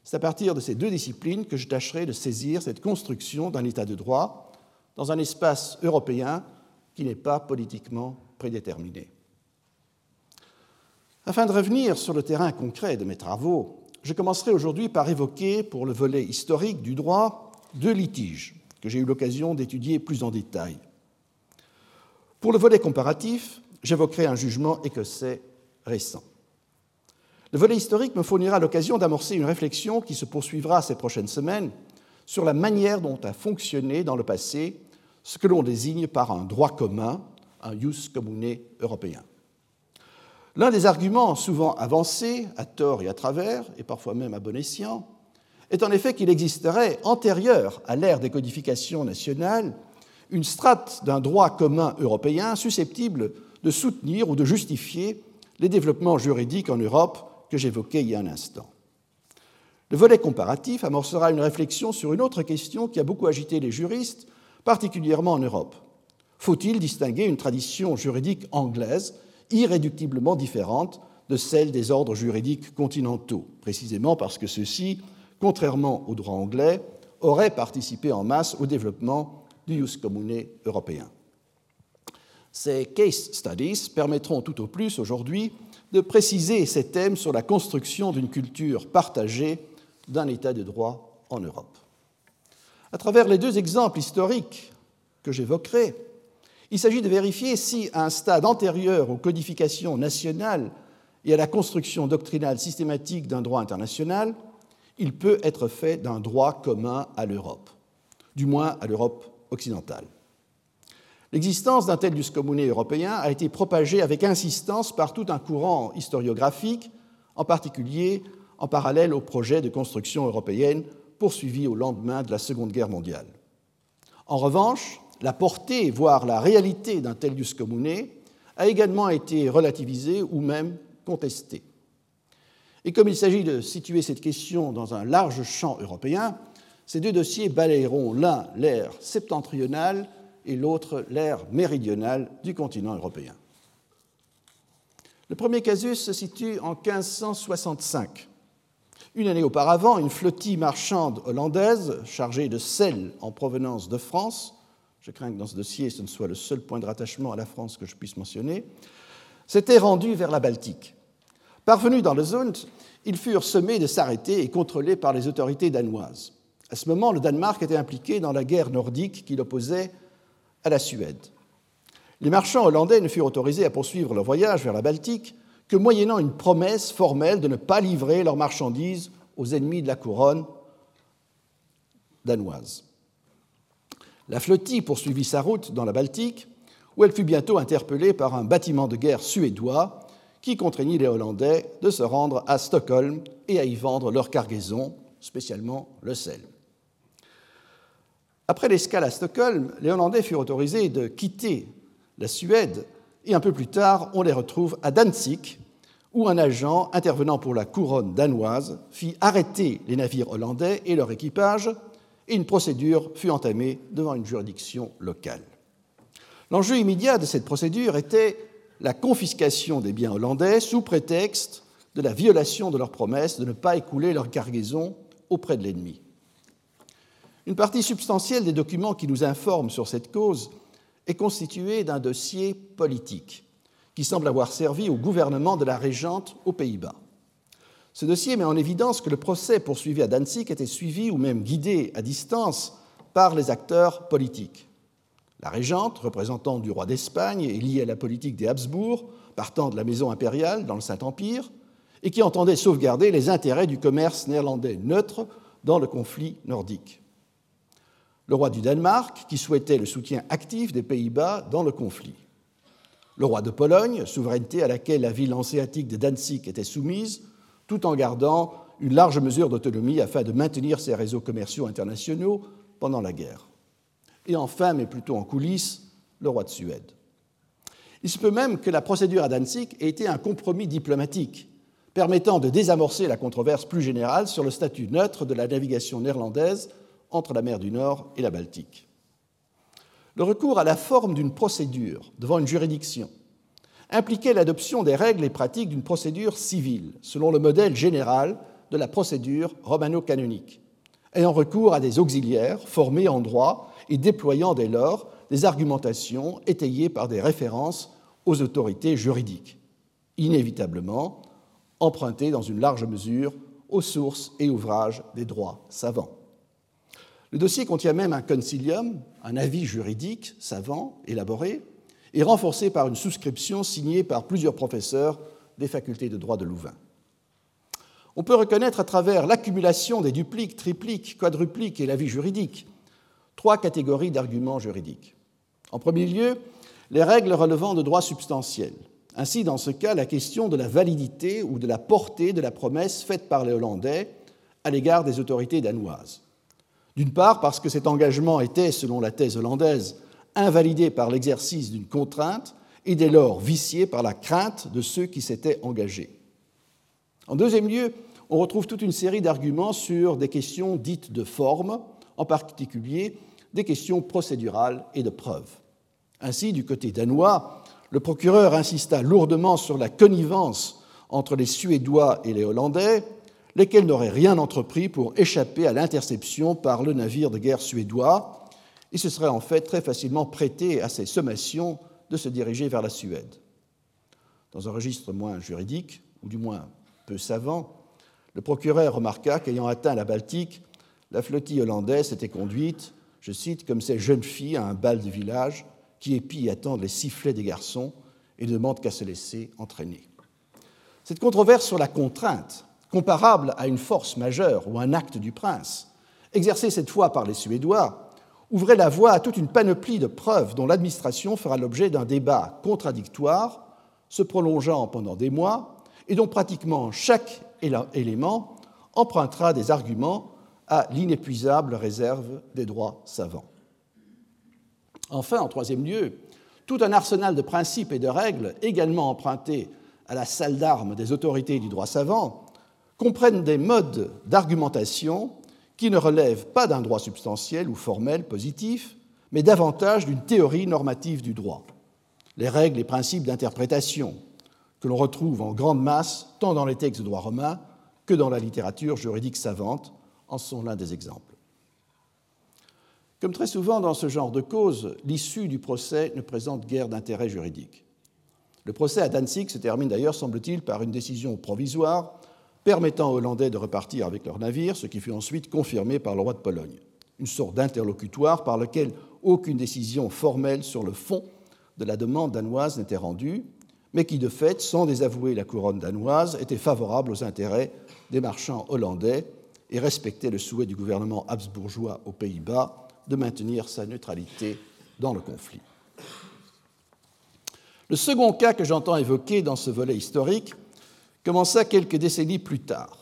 Speaker 4: C'est à partir de ces deux disciplines que je tâcherai de saisir cette construction d'un État de droit dans un espace européen qui n'est pas politiquement prédéterminé. Afin de revenir sur le terrain concret de mes travaux, je commencerai aujourd'hui par évoquer, pour le volet historique du droit, deux litiges que j'ai eu l'occasion d'étudier plus en détail. Pour le volet comparatif, j'évoquerai un jugement écossais récent. Le volet historique me fournira l'occasion d'amorcer une réflexion qui se poursuivra ces prochaines semaines sur la manière dont a fonctionné dans le passé ce que l'on désigne par un droit commun, un jus commune européen. L'un des arguments souvent avancés, à tort et à travers, et parfois même à bon escient, est en effet qu'il existerait, antérieure à l'ère des codifications nationales, une strate d'un droit commun européen susceptible de soutenir ou de justifier les développements juridiques en Europe que j'évoquais il y a un instant. Le volet comparatif amorcera une réflexion sur une autre question qui a beaucoup agité les juristes, particulièrement en Europe. Faut-il distinguer une tradition juridique anglaise irréductiblement différente de celle des ordres juridiques continentaux, précisément parce que ceux-ci, contrairement au droit anglais, auraient participé en masse au développement du jus commune européen. Ces case studies permettront tout au plus aujourd'hui de préciser ces thèmes sur la construction d'une culture partagée d'un État de droit en Europe. À travers les deux exemples historiques que j'évoquerai, il s'agit de vérifier si, à un stade antérieur aux codifications nationales et à la construction doctrinale systématique d'un droit international, il peut être fait d'un droit commun à l'Europe, du moins à l'Europe occidentale. L'existence d'un tel jus commune européen a été propagée avec insistance par tout un courant historiographique, en particulier en parallèle au projet de construction européenne poursuivi au lendemain de la Seconde Guerre mondiale. En revanche, la portée, voire la réalité d'un tel jus commune a également été relativisée ou même contestée. Et comme il s'agit de situer cette question dans un large champ européen, ces deux dossiers balayeront l'un l'ère septentrionale et l'autre l'ère méridionale du continent européen. Le premier casus se situe en 1565. Une année auparavant, une flottille marchande hollandaise chargée de sel en provenance de France, je crains que dans ce dossier ce ne soit le seul point de rattachement à la France que je puisse mentionner, s'était rendue vers la Baltique. Parvenus dans le Zund, ils furent sommés de s'arrêter et contrôlés par les autorités danoises. À ce moment, le Danemark était impliqué dans la guerre nordique qui l'opposait à la Suède. Les marchands hollandais ne furent autorisés à poursuivre leur voyage vers la Baltique que moyennant une promesse formelle de ne pas livrer leurs marchandises aux ennemis de la couronne danoise. La flottille poursuivit sa route dans la Baltique, où elle fut bientôt interpellée par un bâtiment de guerre suédois qui contraignit les Hollandais de se rendre à Stockholm et à y vendre leur cargaison, spécialement le sel. Après l'escale à Stockholm, les Hollandais furent autorisés de quitter la Suède et un peu plus tard, on les retrouve à Danzig, où un agent intervenant pour la couronne danoise fit arrêter les navires hollandais et leur équipage, et une procédure fut entamée devant une juridiction locale. L'enjeu immédiat de cette procédure était la confiscation des biens hollandais sous prétexte de la violation de leur promesse de ne pas écouler leur cargaison auprès de l'ennemi. Une partie substantielle des documents qui nous informent sur cette cause est constituée d'un dossier politique qui semble avoir servi au gouvernement de la régente aux Pays-Bas. Ce dossier met en évidence que le procès poursuivi à Danzig était suivi ou même guidé à distance par les acteurs politiques. La régente, représentante du roi d'Espagne et liée à la politique des Habsbourg, partant de la maison impériale dans le Saint-Empire, et qui entendait sauvegarder les intérêts du commerce néerlandais neutre dans le conflit nordique le roi du Danemark, qui souhaitait le soutien actif des Pays-Bas dans le conflit, le roi de Pologne, souveraineté à laquelle la ville hanséatique de Danzig était soumise, tout en gardant une large mesure d'autonomie afin de maintenir ses réseaux commerciaux internationaux pendant la guerre. Et enfin, mais plutôt en coulisses, le roi de Suède. Il se peut même que la procédure à Danzig ait été un compromis diplomatique permettant de désamorcer la controverse plus générale sur le statut neutre de la navigation néerlandaise entre la mer du Nord et la Baltique. Le recours à la forme d'une procédure devant une juridiction impliquait l'adoption des règles et pratiques d'une procédure civile, selon le modèle général de la procédure romano-canonique, ayant recours à des auxiliaires formés en droit et déployant dès lors des argumentations étayées par des références aux autorités juridiques, inévitablement empruntées dans une large mesure aux sources et ouvrages des droits savants. Le dossier contient même un concilium, un avis juridique savant, élaboré, et renforcé par une souscription signée par plusieurs professeurs des facultés de droit de Louvain. On peut reconnaître à travers l'accumulation des dupliques, tripliques, quadrupliques et l'avis juridique trois catégories d'arguments juridiques. En premier lieu, les règles relevant de droits substantiels. Ainsi, dans ce cas, la question de la validité ou de la portée de la promesse faite par les Hollandais à l'égard des autorités danoises. D'une part, parce que cet engagement était, selon la thèse hollandaise, invalidé par l'exercice d'une contrainte et dès lors vicié par la crainte de ceux qui s'étaient engagés. En deuxième lieu, on retrouve toute une série d'arguments sur des questions dites de forme, en particulier des questions procédurales et de preuve. Ainsi, du côté danois, le procureur insista lourdement sur la connivence entre les Suédois et les Hollandais, lesquels n'auraient rien entrepris pour échapper à l'interception par le navire de guerre suédois, et se seraient en fait très facilement prêtés à ces sommations de se diriger vers la Suède. Dans un registre moins juridique, ou du moins peu savant, le procureur remarqua qu'ayant atteint la Baltique, la flottille hollandaise était conduite, je cite, comme ces jeunes filles à un bal de village qui épient attendent les sifflets des garçons et demandent qu'à se laisser entraîner. Cette controverse sur la contrainte, comparable à une force majeure ou un acte du prince, exercée cette fois par les Suédois, ouvrait la voie à toute une panoplie de preuves dont l'administration fera l'objet d'un débat contradictoire, se prolongeant pendant des mois, et dont pratiquement chaque élément empruntera des arguments à l'inépuisable réserve des droits savants. Enfin, en troisième lieu, tout un arsenal de principes et de règles également empruntés à la salle d'armes des autorités du droit savant comprennent des modes d'argumentation qui ne relèvent pas d'un droit substantiel ou formel positif, mais davantage d'une théorie normative du droit. Les règles et principes d'interprétation, que l'on retrouve en grande masse tant dans les textes de droit romain que dans la littérature juridique savante, en sont l'un des exemples. Comme très souvent dans ce genre de cause, l'issue du procès ne présente guère d'intérêt juridique. Le procès à Danzig se termine d'ailleurs, semble-t-il, par une décision provisoire permettant aux Hollandais de repartir avec leurs navires, ce qui fut ensuite confirmé par le roi de Pologne. Une sorte d'interlocutoire par lequel aucune décision formelle sur le fond de la demande danoise n'était rendue, mais qui de fait, sans désavouer la couronne danoise, était favorable aux intérêts des marchands hollandais et respectait le souhait du gouvernement habsbourgeois aux Pays-Bas de maintenir sa neutralité dans le conflit. Le second cas que j'entends évoquer dans ce volet historique commença quelques décennies plus tard,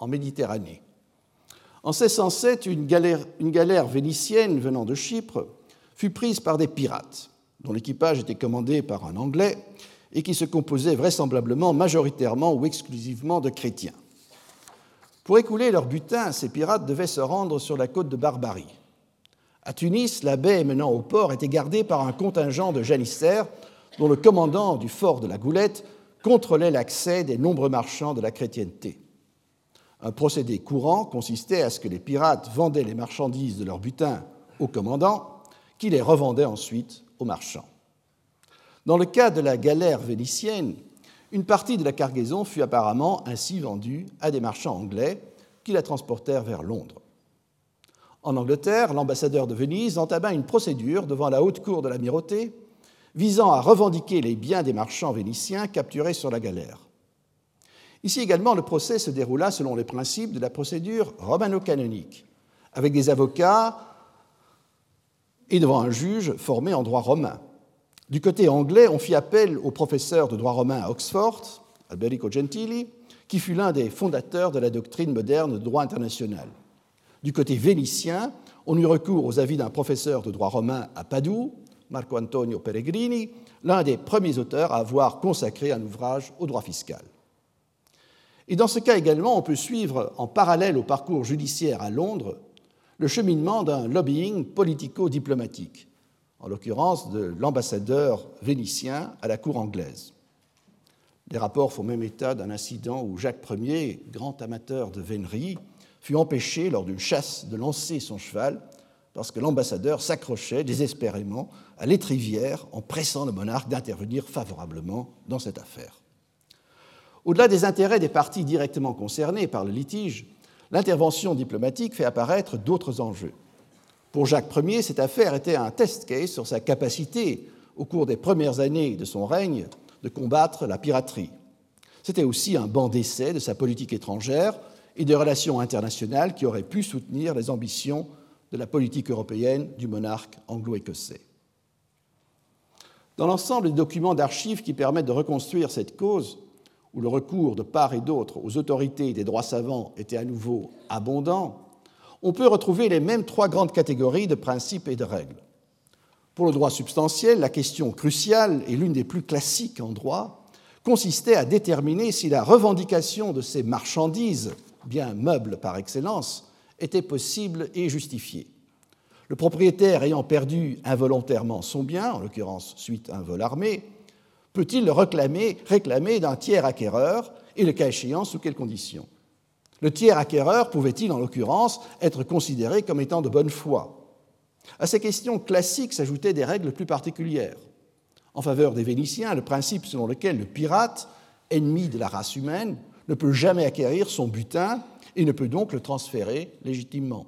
Speaker 4: en Méditerranée. En 1607, une galère, vénitienne venant de Chypre fut prise par des pirates, dont l'équipage était commandé par un Anglais et qui se composait vraisemblablement majoritairement ou exclusivement de chrétiens. Pour écouler leur butin, ces pirates devaient se rendre sur la côte de Barbarie. À Tunis, la baie menant au port était gardée par un contingent de janissaires dont le commandant du fort de la Goulette contrôlait l'accès des nombreux marchands de la chrétienté. Un procédé courant consistait à ce que les pirates vendaient les marchandises de leur butin au commandant, qui les revendait ensuite aux marchands. Dans le cas de la galère vénitienne, une partie de la cargaison fut apparemment ainsi vendue à des marchands anglais qui la transportèrent vers Londres. En Angleterre, l'ambassadeur de Venise entama une procédure devant la haute cour de l'amirauté visant à revendiquer les biens des marchands vénitiens capturés sur la galère. Ici également, le procès se déroula selon les principes de la procédure romano-canonique, avec des avocats et devant un juge formé en droit romain. Du côté anglais, on fit appel au professeur de droit romain à Oxford, Alberico Gentili, qui fut l'un des fondateurs de la doctrine moderne de droit international. Du côté vénitien, on eut recours aux avis d'un professeur de droit romain à Padoue, Marco Antonio Peregrini, l'un des premiers auteurs à avoir consacré un ouvrage au droit fiscal. Et dans ce cas également, on peut suivre en parallèle au parcours judiciaire à Londres le cheminement d'un lobbying politico-diplomatique, en l'occurrence de l'ambassadeur vénitien à la cour anglaise. Les rapports font même état d'un incident où Jacques Ier, grand amateur de vénerie, fut empêché lors d'une chasse de lancer son cheval parce que l'ambassadeur s'accrochait désespérément à l'étrivière en pressant le monarque d'intervenir favorablement dans cette affaire. Au-delà des intérêts des parties directement concernées par le litige, l'intervention diplomatique fait apparaître d'autres enjeux. Pour Jacques Ier, cette affaire était un test case sur sa capacité, au cours des premières années de son règne, de combattre la piraterie. C'était aussi un banc d'essai de sa politique étrangère et des relations internationales qui auraient pu soutenir les ambitions de la politique européenne du monarque anglo-écossais. Dans l'ensemble des documents d'archives qui permettent de reconstruire cette cause, où le recours de part et d'autre aux autorités des droits savants était à nouveau abondant, on peut retrouver les mêmes trois grandes catégories de principes et de règles. Pour le droit substantiel, la question cruciale et l'une des plus classiques en droit consistait à déterminer si la revendication de ces marchandises, bien meubles par excellence, était possible et justifié. Le propriétaire ayant perdu involontairement son bien, en l'occurrence suite à un vol armé, peut-il le réclamer, réclamer d'un tiers acquéreur et le cas échéant sous quelles conditions? Le tiers acquéreur pouvait-il en l'occurrence être considéré comme étant de bonne foi? À ces questions classiques s'ajoutaient des règles plus particulières. En faveur des Vénitiens, le principe selon lequel le pirate, ennemi de la race humaine, ne peut jamais acquérir son butin et ne peut donc le transférer légitimement.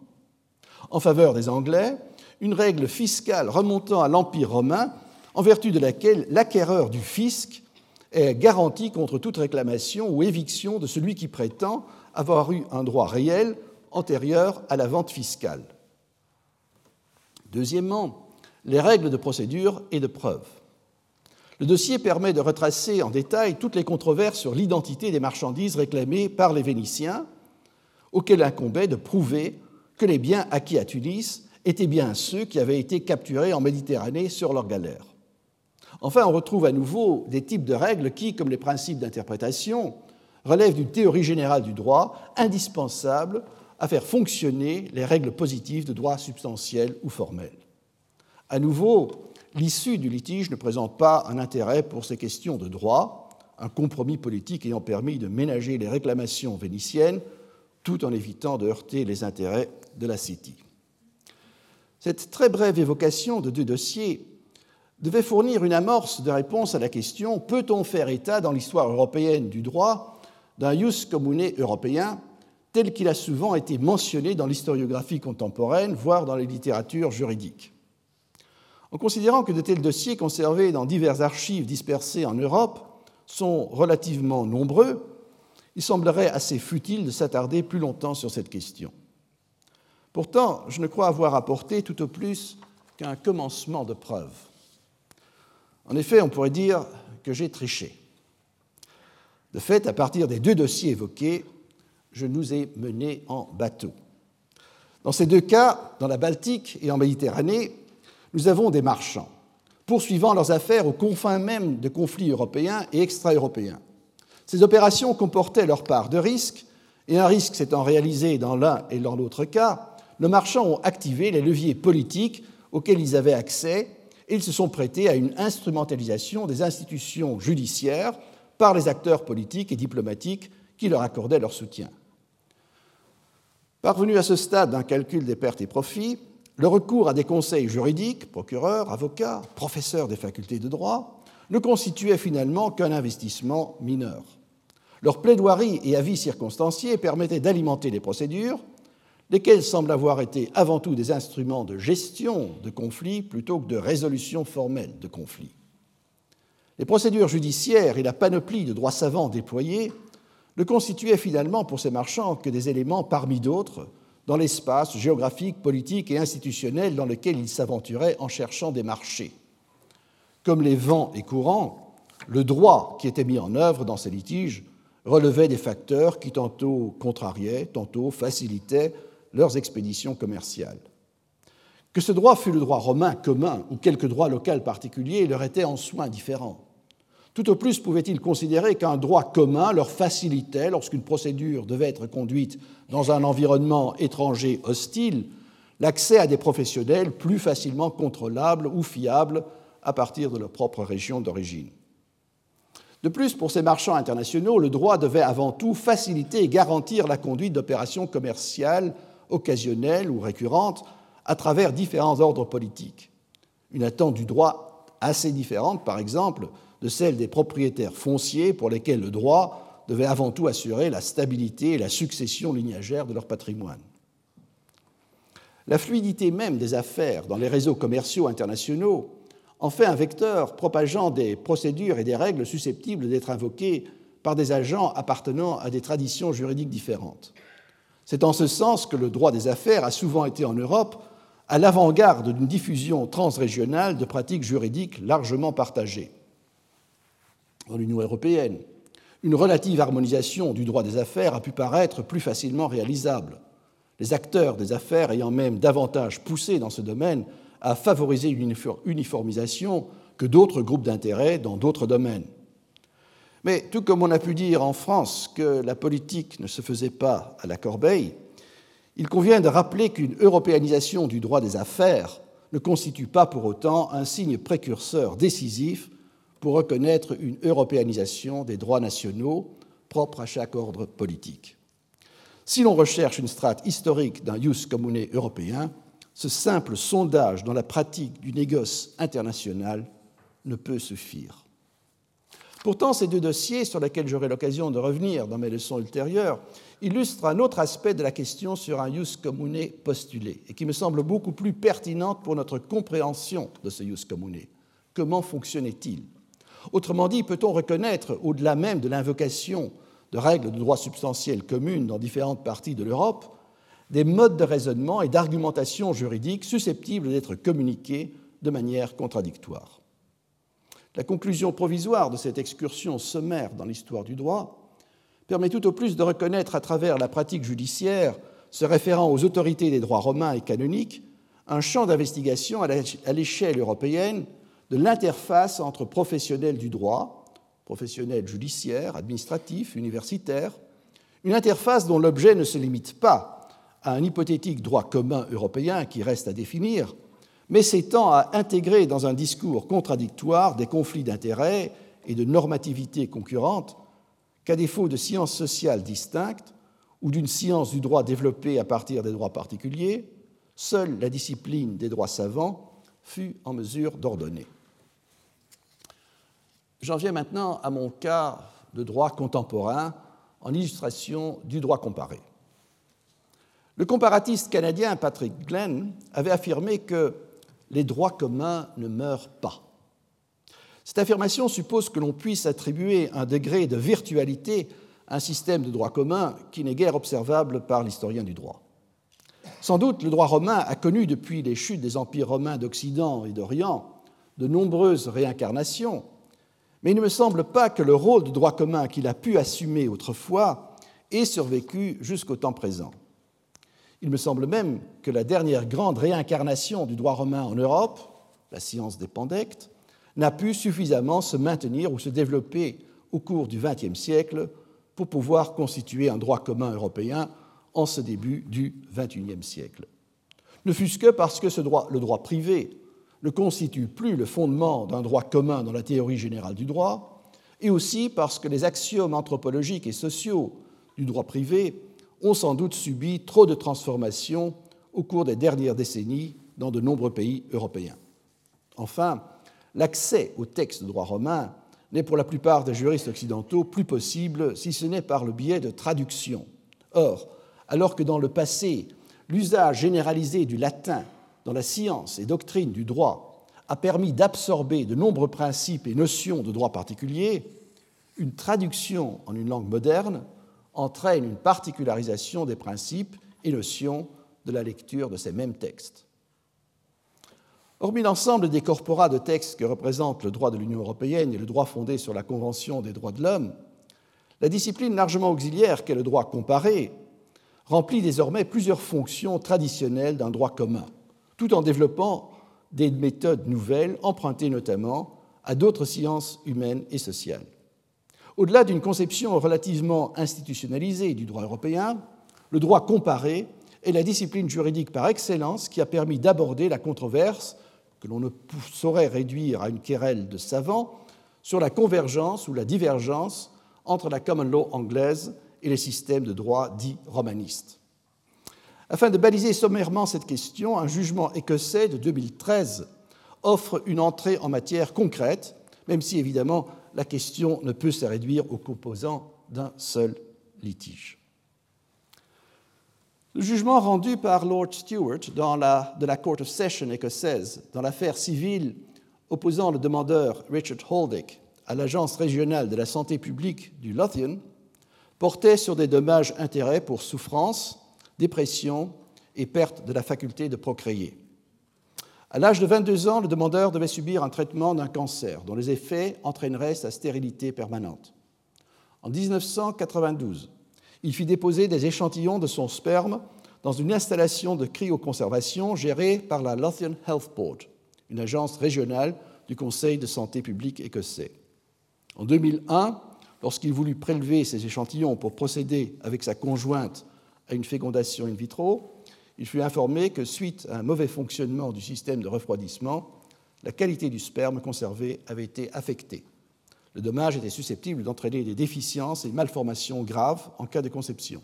Speaker 4: en faveur des Anglais une règle fiscale remontant à l'Empire romain en vertu de laquelle l'acquéreur du fisc est garanti contre toute réclamation ou éviction de celui qui prétend avoir eu un droit réel antérieur à la vente fiscale. Deuxièmement, les règles de procédure et de preuve. Le dossier permet de retracer en détail toutes les controverses sur l'identité des marchandises réclamées par les Vénitiens, auxquelles incombait de prouver que les biens acquis à Tunis étaient bien ceux qui avaient été capturés en Méditerranée sur leurs galères. Enfin, on retrouve à nouveau des types de règles qui, comme les principes d'interprétation, relèvent d'une théorie générale du droit indispensable à faire fonctionner les règles positives de droit substantiel ou formel. À nouveau, l'issue du litige ne présente pas un intérêt pour ces questions de droit, un compromis politique ayant permis de ménager les réclamations vénitiennes tout en évitant de heurter les intérêts de la City. Cette très brève évocation de deux dossiers devait fournir une amorce de réponse à la question peut-on faire état dans l'histoire européenne du droit d'un jus commune européen tel qu'il a souvent été mentionné dans l'historiographie contemporaine, voire dans les littératures juridiques? En considérant que de tels dossiers conservés dans diverses archives dispersées en Europe sont relativement nombreux, il semblerait assez futile de s'attarder plus longtemps sur cette question. Pourtant, je ne crois avoir apporté tout au plus qu'un commencement de preuve. En effet, on pourrait dire que j'ai triché. De fait, à partir des deux dossiers évoqués, je nous ai menés en bateau. Dans ces deux cas, dans la Baltique et en Méditerranée, nous avons des marchands poursuivant leurs affaires aux confins même de conflits européens et extra-européens. Ces opérations comportaient leur part de risques, et un risque s'étant réalisé dans l'un et dans l'autre cas, nos marchands ont activé les leviers politiques auxquels ils avaient accès et ils se sont prêtés à une instrumentalisation des institutions judiciaires par les acteurs politiques et diplomatiques qui leur accordaient leur soutien. Parvenu à ce stade d'un calcul des pertes et profits, le recours à des conseils juridiques, procureurs, avocats, professeurs des facultés de droit, ne constituait finalement qu'un investissement mineur. Leurs plaidoiries et avis circonstanciés permettaient d'alimenter les procédures, lesquelles semblent avoir été avant tout des instruments de gestion de conflits plutôt que de résolution formelle de conflits. Les procédures judiciaires et la panoplie de droits savants déployés ne constituaient finalement pour ces marchands que des éléments parmi d'autres dans l'espace géographique, politique et institutionnel dans lequel ils s'aventuraient en cherchant des marchés. Comme les vents et courants, le droit qui était mis en œuvre dans ces litiges relevait des facteurs qui tantôt contrariaient, tantôt facilitaient leurs expéditions commerciales. Que ce droit fût le droit romain commun ou quelque droit local particulier leur était en soin différent. Tout au plus pouvaient-ils considérer qu'un droit commun leur facilitait, lorsqu'une procédure devait être conduite dans un environnement étranger hostile, l'accès à des professionnels plus facilement contrôlables ou fiables à partir de leur propre région d'origine. De plus, pour ces marchands internationaux, le droit devait avant tout faciliter et garantir la conduite d'opérations commerciales occasionnelles ou récurrentes à travers différents ordres politiques. Une attente du droit assez différente, par exemple, de celle des propriétaires fonciers pour lesquels le droit devait avant tout assurer la stabilité et la succession lignagère de leur patrimoine. La fluidité même des affaires dans les réseaux commerciaux internationaux en fait un vecteur propageant des procédures et des règles susceptibles d'être invoquées par des agents appartenant à des traditions juridiques différentes. C'est en ce sens que le droit des affaires a souvent été en Europe à l'avant-garde d'une diffusion transrégionale de pratiques juridiques largement partagées. Dans l'Union européenne, une relative harmonisation du droit des affaires a pu paraître plus facilement réalisable, les acteurs des affaires ayant même davantage poussé dans ce domaine à favoriser une uniformisation que d'autres groupes d'intérêt dans d'autres domaines. Mais tout comme on a pu dire en France que la politique ne se faisait pas à la corbeille, il convient de rappeler qu'une européanisation du droit des affaires ne constitue pas pour autant un signe précurseur décisif pour reconnaître une européanisation des droits nationaux propres à chaque ordre politique. Si l'on recherche une strate historique d'un jus commune européen, ce simple sondage dans la pratique du négoce international ne peut suffire. Pourtant, ces deux dossiers, sur lesquels j'aurai l'occasion de revenir dans mes leçons ultérieures, illustrent un autre aspect de la question sur un jus commune postulé, et qui me semble beaucoup plus pertinente pour notre compréhension de ce jus commune. Comment fonctionnait-il? Autrement dit, peut-on reconnaître, au-delà même de l'invocation de règles de droit substantiel communes dans différentes parties de l'Europe, des modes de raisonnement et d'argumentation juridique susceptibles d'être communiqués de manière contradictoire. La conclusion provisoire de cette excursion sommaire dans l'histoire du droit permet tout au plus de reconnaître à travers la pratique judiciaire se référant aux autorités des droits romains et canoniques un champ d'investigation à l'échelle européenne de l'interface entre professionnels du droit, professionnels judiciaires, administratifs, universitaires, une interface dont l'objet ne se limite pas à un hypothétique droit commun européen qui reste à définir, mais s'étend à intégrer dans un discours contradictoire des conflits d'intérêts et de normativités concurrentes qu'à défaut de sciences sociales distinctes ou d'une science du droit développée à partir des droits particuliers, seule la discipline des droits savants fut en mesure d'ordonner. J'en viens maintenant à mon cas de droit contemporain en illustration du droit comparé. Le comparatiste canadien Patrick Glenn avait affirmé que les droits communs ne meurent pas. Cette affirmation suppose que l'on puisse attribuer un degré de virtualité à un système de droit commun qui n'est guère observable par l'historien du droit. Sans doute, le droit romain a connu depuis les chutes des empires romains d'Occident et d'Orient de nombreuses réincarnations, mais il ne me semble pas que le rôle de droit commun qu'il a pu assumer autrefois ait survécu jusqu'au temps présent. Il me semble même que la dernière grande réincarnation du droit romain en Europe, la science des pandectes, n'a pu suffisamment se maintenir ou se développer au cours du XXe siècle pour pouvoir constituer un droit commun européen en ce début du XXIe siècle. Ne fût-ce que parce que ce droit, le droit privé ne constitue plus le fondement d'un droit commun dans la théorie générale du droit, et aussi parce que les axiomes anthropologiques et sociaux du droit privé ont sans doute subi trop de transformations au cours des dernières décennies dans de nombreux pays européens. Enfin, l'accès aux textes de droit romain n'est pour la plupart des juristes occidentaux plus possible si ce n'est par le biais de traductions. Or, alors que dans le passé, l'usage généralisé du latin dans la science et doctrine du droit a permis d'absorber de nombreux principes et notions de droit particulier, une traduction en une langue moderne entraîne une particularisation des principes et notions de la lecture de ces mêmes textes. Hormis l'ensemble des corporats de textes que représentent le droit de l'Union européenne et le droit fondé sur la Convention des droits de l'homme, la discipline largement auxiliaire qu'est le droit comparé remplit désormais plusieurs fonctions traditionnelles d'un droit commun, tout en développant des méthodes nouvelles empruntées notamment à d'autres sciences humaines et sociales. Au-delà d'une conception relativement institutionnalisée du droit européen, le droit comparé est la discipline juridique par excellence qui a permis d'aborder la controverse, que l'on ne saurait réduire à une querelle de savants, sur la convergence ou la divergence entre la common law anglaise et les systèmes de droit dits romanistes. Afin de baliser sommairement cette question, un jugement écossais de 2013 offre une entrée en matière concrète, même si évidemment la question ne peut se réduire aux composants d'un seul litige. Le jugement rendu par Lord Stewart de la Court of Session écossaise dans l'affaire civile opposant le demandeur Richard Holdick à l'Agence régionale de la santé publique du Lothian portait sur des dommages-intérêts pour souffrance, dépression et perte de la faculté de procréer. À l'âge de 22 ans, le demandeur devait subir un traitement d'un cancer dont les effets entraîneraient sa stérilité permanente. En 1992, il fit déposer des échantillons de son sperme dans une installation de cryoconservation gérée par la Lothian Health Board, une agence régionale du Conseil de santé publique écossais. En 2001, lorsqu'il voulut prélever ces échantillons pour procéder avec sa conjointe à une fécondation in vitro, il fut informé que, suite à un mauvais fonctionnement du système de refroidissement, la qualité du sperme conservé avait été affectée. Le dommage était susceptible d'entraîner des déficiences et malformations graves en cas de conception.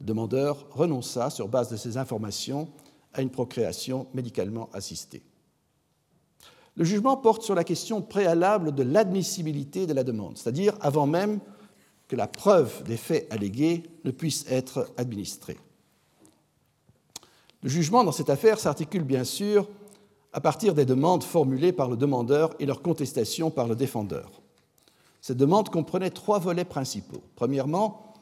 Speaker 4: Le demandeur renonça, sur base de ces informations, à une procréation médicalement assistée. Le jugement porte sur la question préalable de l'admissibilité de la demande, c'est-à-dire avant même que la preuve des faits allégués ne puisse être administrée. Le jugement dans cette affaire s'articule bien sûr à partir des demandes formulées par le demandeur et leur contestation par le défendeur. Cette demande comprenait trois volets principaux. Premièrement,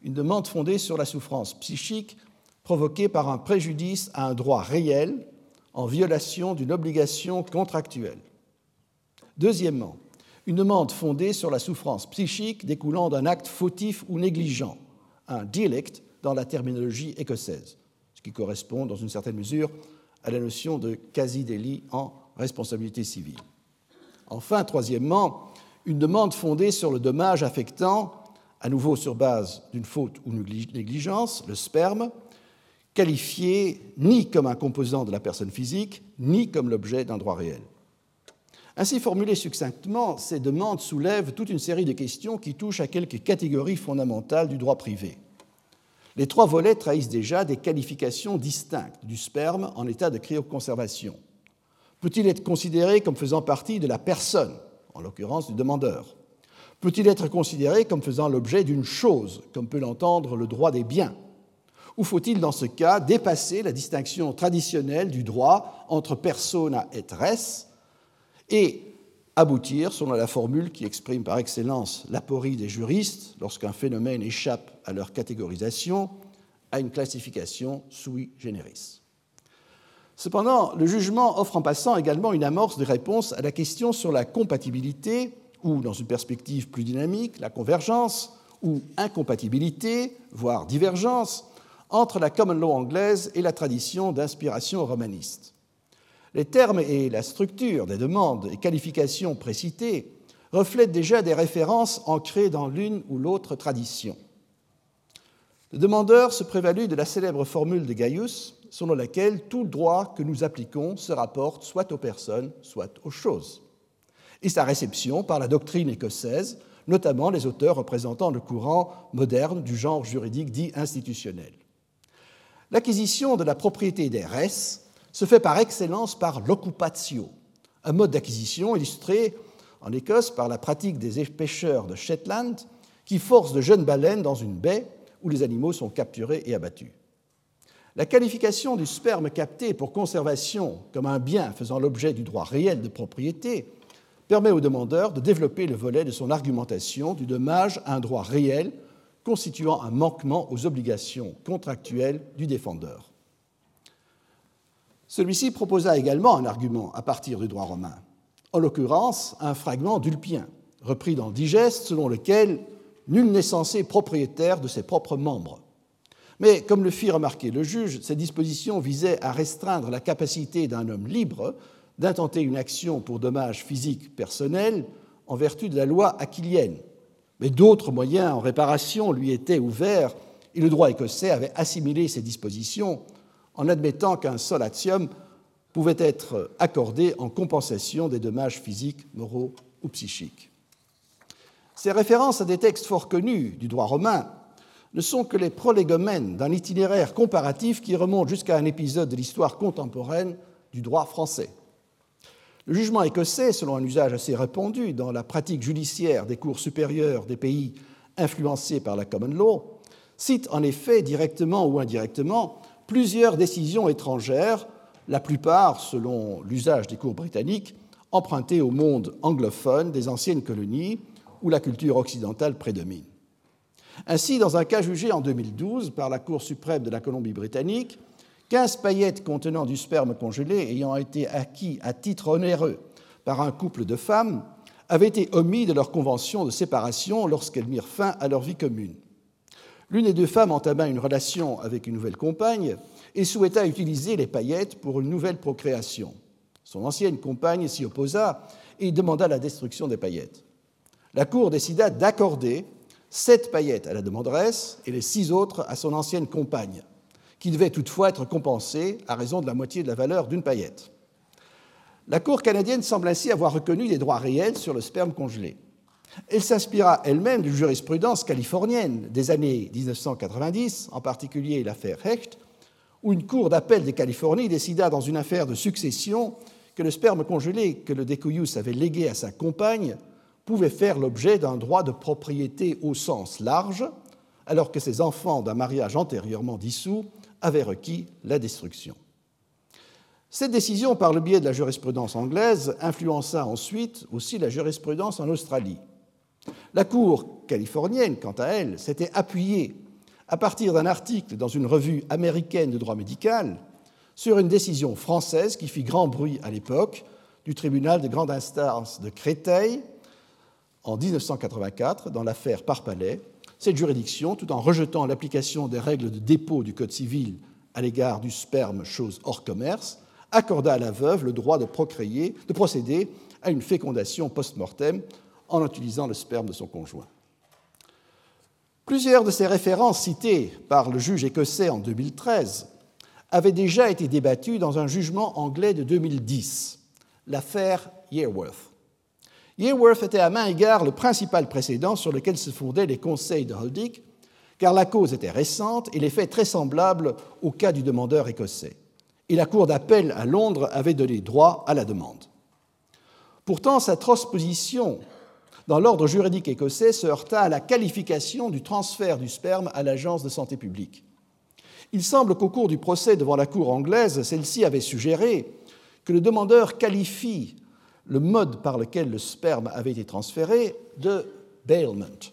Speaker 4: une demande fondée sur la souffrance psychique provoquée par un préjudice à un droit réel en violation d'une obligation contractuelle. Deuxièmement, une demande fondée sur la souffrance psychique découlant d'un acte fautif ou négligent, un delict dans la terminologie écossaise, ce qui correspond dans une certaine mesure à la notion de quasi-délit en responsabilité civile. Enfin, troisièmement, une demande fondée sur le dommage affectant, à nouveau sur base d'une faute ou négligence, le sperme, qualifié ni comme un composant de la personne physique, ni comme l'objet d'un droit réel. Ainsi formulées succinctement, ces demandes soulèvent toute une série de questions qui touchent à quelques catégories fondamentales du droit privé. Les trois volets trahissent déjà des qualifications distinctes du sperme en état de cryoconservation. Peut-il être considéré comme faisant partie de la personne, en l'occurrence du demandeur Peut-il être considéré comme faisant l'objet d'une chose, comme peut l'entendre le droit des biens Ou faut-il dans ce cas dépasser la distinction traditionnelle du droit entre persona et res et aboutir, selon la formule qui exprime par excellence l'aporie des juristes lorsqu'un phénomène échappe à leur catégorisation, à une classification sui generis. Cependant, le jugement offre en passant également une amorce de réponse à la question sur la compatibilité, ou dans une perspective plus dynamique, la convergence, ou incompatibilité, voire divergence, entre la common law anglaise et la tradition d'inspiration romaniste. Les termes et la structure des demandes et qualifications précitées reflètent déjà des références ancrées dans l'une ou l'autre tradition. Le demandeur se prévalut de la célèbre formule de Gaius, selon laquelle tout droit que nous appliquons se rapporte soit aux personnes, soit aux choses, et sa réception par la doctrine écossaise, notamment les auteurs représentant le courant moderne du genre juridique dit institutionnel. L'acquisition de la propriété des res se fait par excellence par l'occupatio, un mode d'acquisition illustré en Écosse par la pratique des pêcheurs de Shetland qui forcent de jeunes baleines dans une baie où les animaux sont capturés et abattus. La qualification du sperme capté pour conservation comme un bien faisant l'objet du droit réel de propriété permet au demandeur de développer le volet de son argumentation du dommage à un droit réel constituant un manquement aux obligations contractuelles du défendeur. Celui-ci proposa également un argument à partir du droit romain, en l'occurrence un fragment d'Ulpien, repris dans le digeste, selon lequel nul n'est censé propriétaire de ses propres membres. Mais comme le fit remarquer le juge, ces dispositions visaient à restreindre la capacité d'un homme libre d'intenter une action pour dommage physique personnel en vertu de la loi aquilienne. Mais d'autres moyens en réparation lui étaient ouverts et le droit écossais avait assimilé ces dispositions en admettant qu'un seul axiome pouvait être accordé en compensation des dommages physiques, moraux ou psychiques. Ces références à des textes fort connus du droit romain ne sont que les prolégomènes d'un itinéraire comparatif qui remonte jusqu'à un épisode de l'histoire contemporaine du droit français. Le jugement écossais, selon un usage assez répandu dans la pratique judiciaire des cours supérieures des pays influencés par la common law, cite en effet directement ou indirectement plusieurs décisions étrangères, la plupart, selon l'usage des cours britanniques, empruntées au monde anglophone des anciennes colonies où la culture occidentale prédomine. Ainsi, dans un cas jugé en 2012 par la Cour suprême de la Colombie-Britannique, 15 paillettes contenant du sperme congelé ayant été acquis à titre onéreux par un couple de femmes avaient été omis de leur convention de séparation lorsqu'elles mirent fin à leur vie commune. L'une des deux femmes entama une relation avec une nouvelle compagne et souhaita utiliser les paillettes pour une nouvelle procréation. Son ancienne compagne s'y opposa et demanda la destruction des paillettes. La Cour décida d'accorder sept paillettes à la demanderesse et les six autres à son ancienne compagne, qui devait toutefois être compensée à raison de la moitié de la valeur d'une paillette. La Cour canadienne semble ainsi avoir reconnu des droits réels sur le sperme congelé. Elle s'inspira elle-même de jurisprudence californienne des années 1990, en particulier l'affaire Hecht, où une cour d'appel de Californie décida dans une affaire de succession que le sperme congelé que le Decoyus avait légué à sa compagne pouvait faire l'objet d'un droit de propriété au sens large, alors que ses enfants d'un mariage antérieurement dissous avaient requis la destruction. Cette décision, par le biais de la jurisprudence anglaise, influença ensuite aussi la jurisprudence en Australie. La Cour californienne, quant à elle, s'était appuyée, à partir d'un article dans une revue américaine de droit médical, sur une décision française qui fit grand bruit à l'époque du tribunal de grande instance de Créteil en 1984 dans l'affaire Parpalais. Cette juridiction, tout en rejetant l'application des règles de dépôt du Code civil à l'égard du sperme, chose hors commerce, accorda à la veuve le droit de, de procéder à une fécondation post-mortem en utilisant le sperme de son conjoint. Plusieurs de ces références citées par le juge écossais en 2013 avaient déjà été débattues dans un jugement anglais de 2010, l'affaire Yearworth. Yearworth était à main égard le principal précédent sur lequel se fondaient les conseils de Holdick, car la cause était récente et les faits très semblables au cas du demandeur écossais. Et la Cour d'appel à Londres avait donné droit à la demande. Pourtant, sa transposition dans l'ordre juridique écossais se heurta à la qualification du transfert du sperme à l'Agence de santé publique. Il semble qu'au cours du procès devant la Cour anglaise, celle-ci avait suggéré que le demandeur qualifie le mode par lequel le sperme avait été transféré de bailment,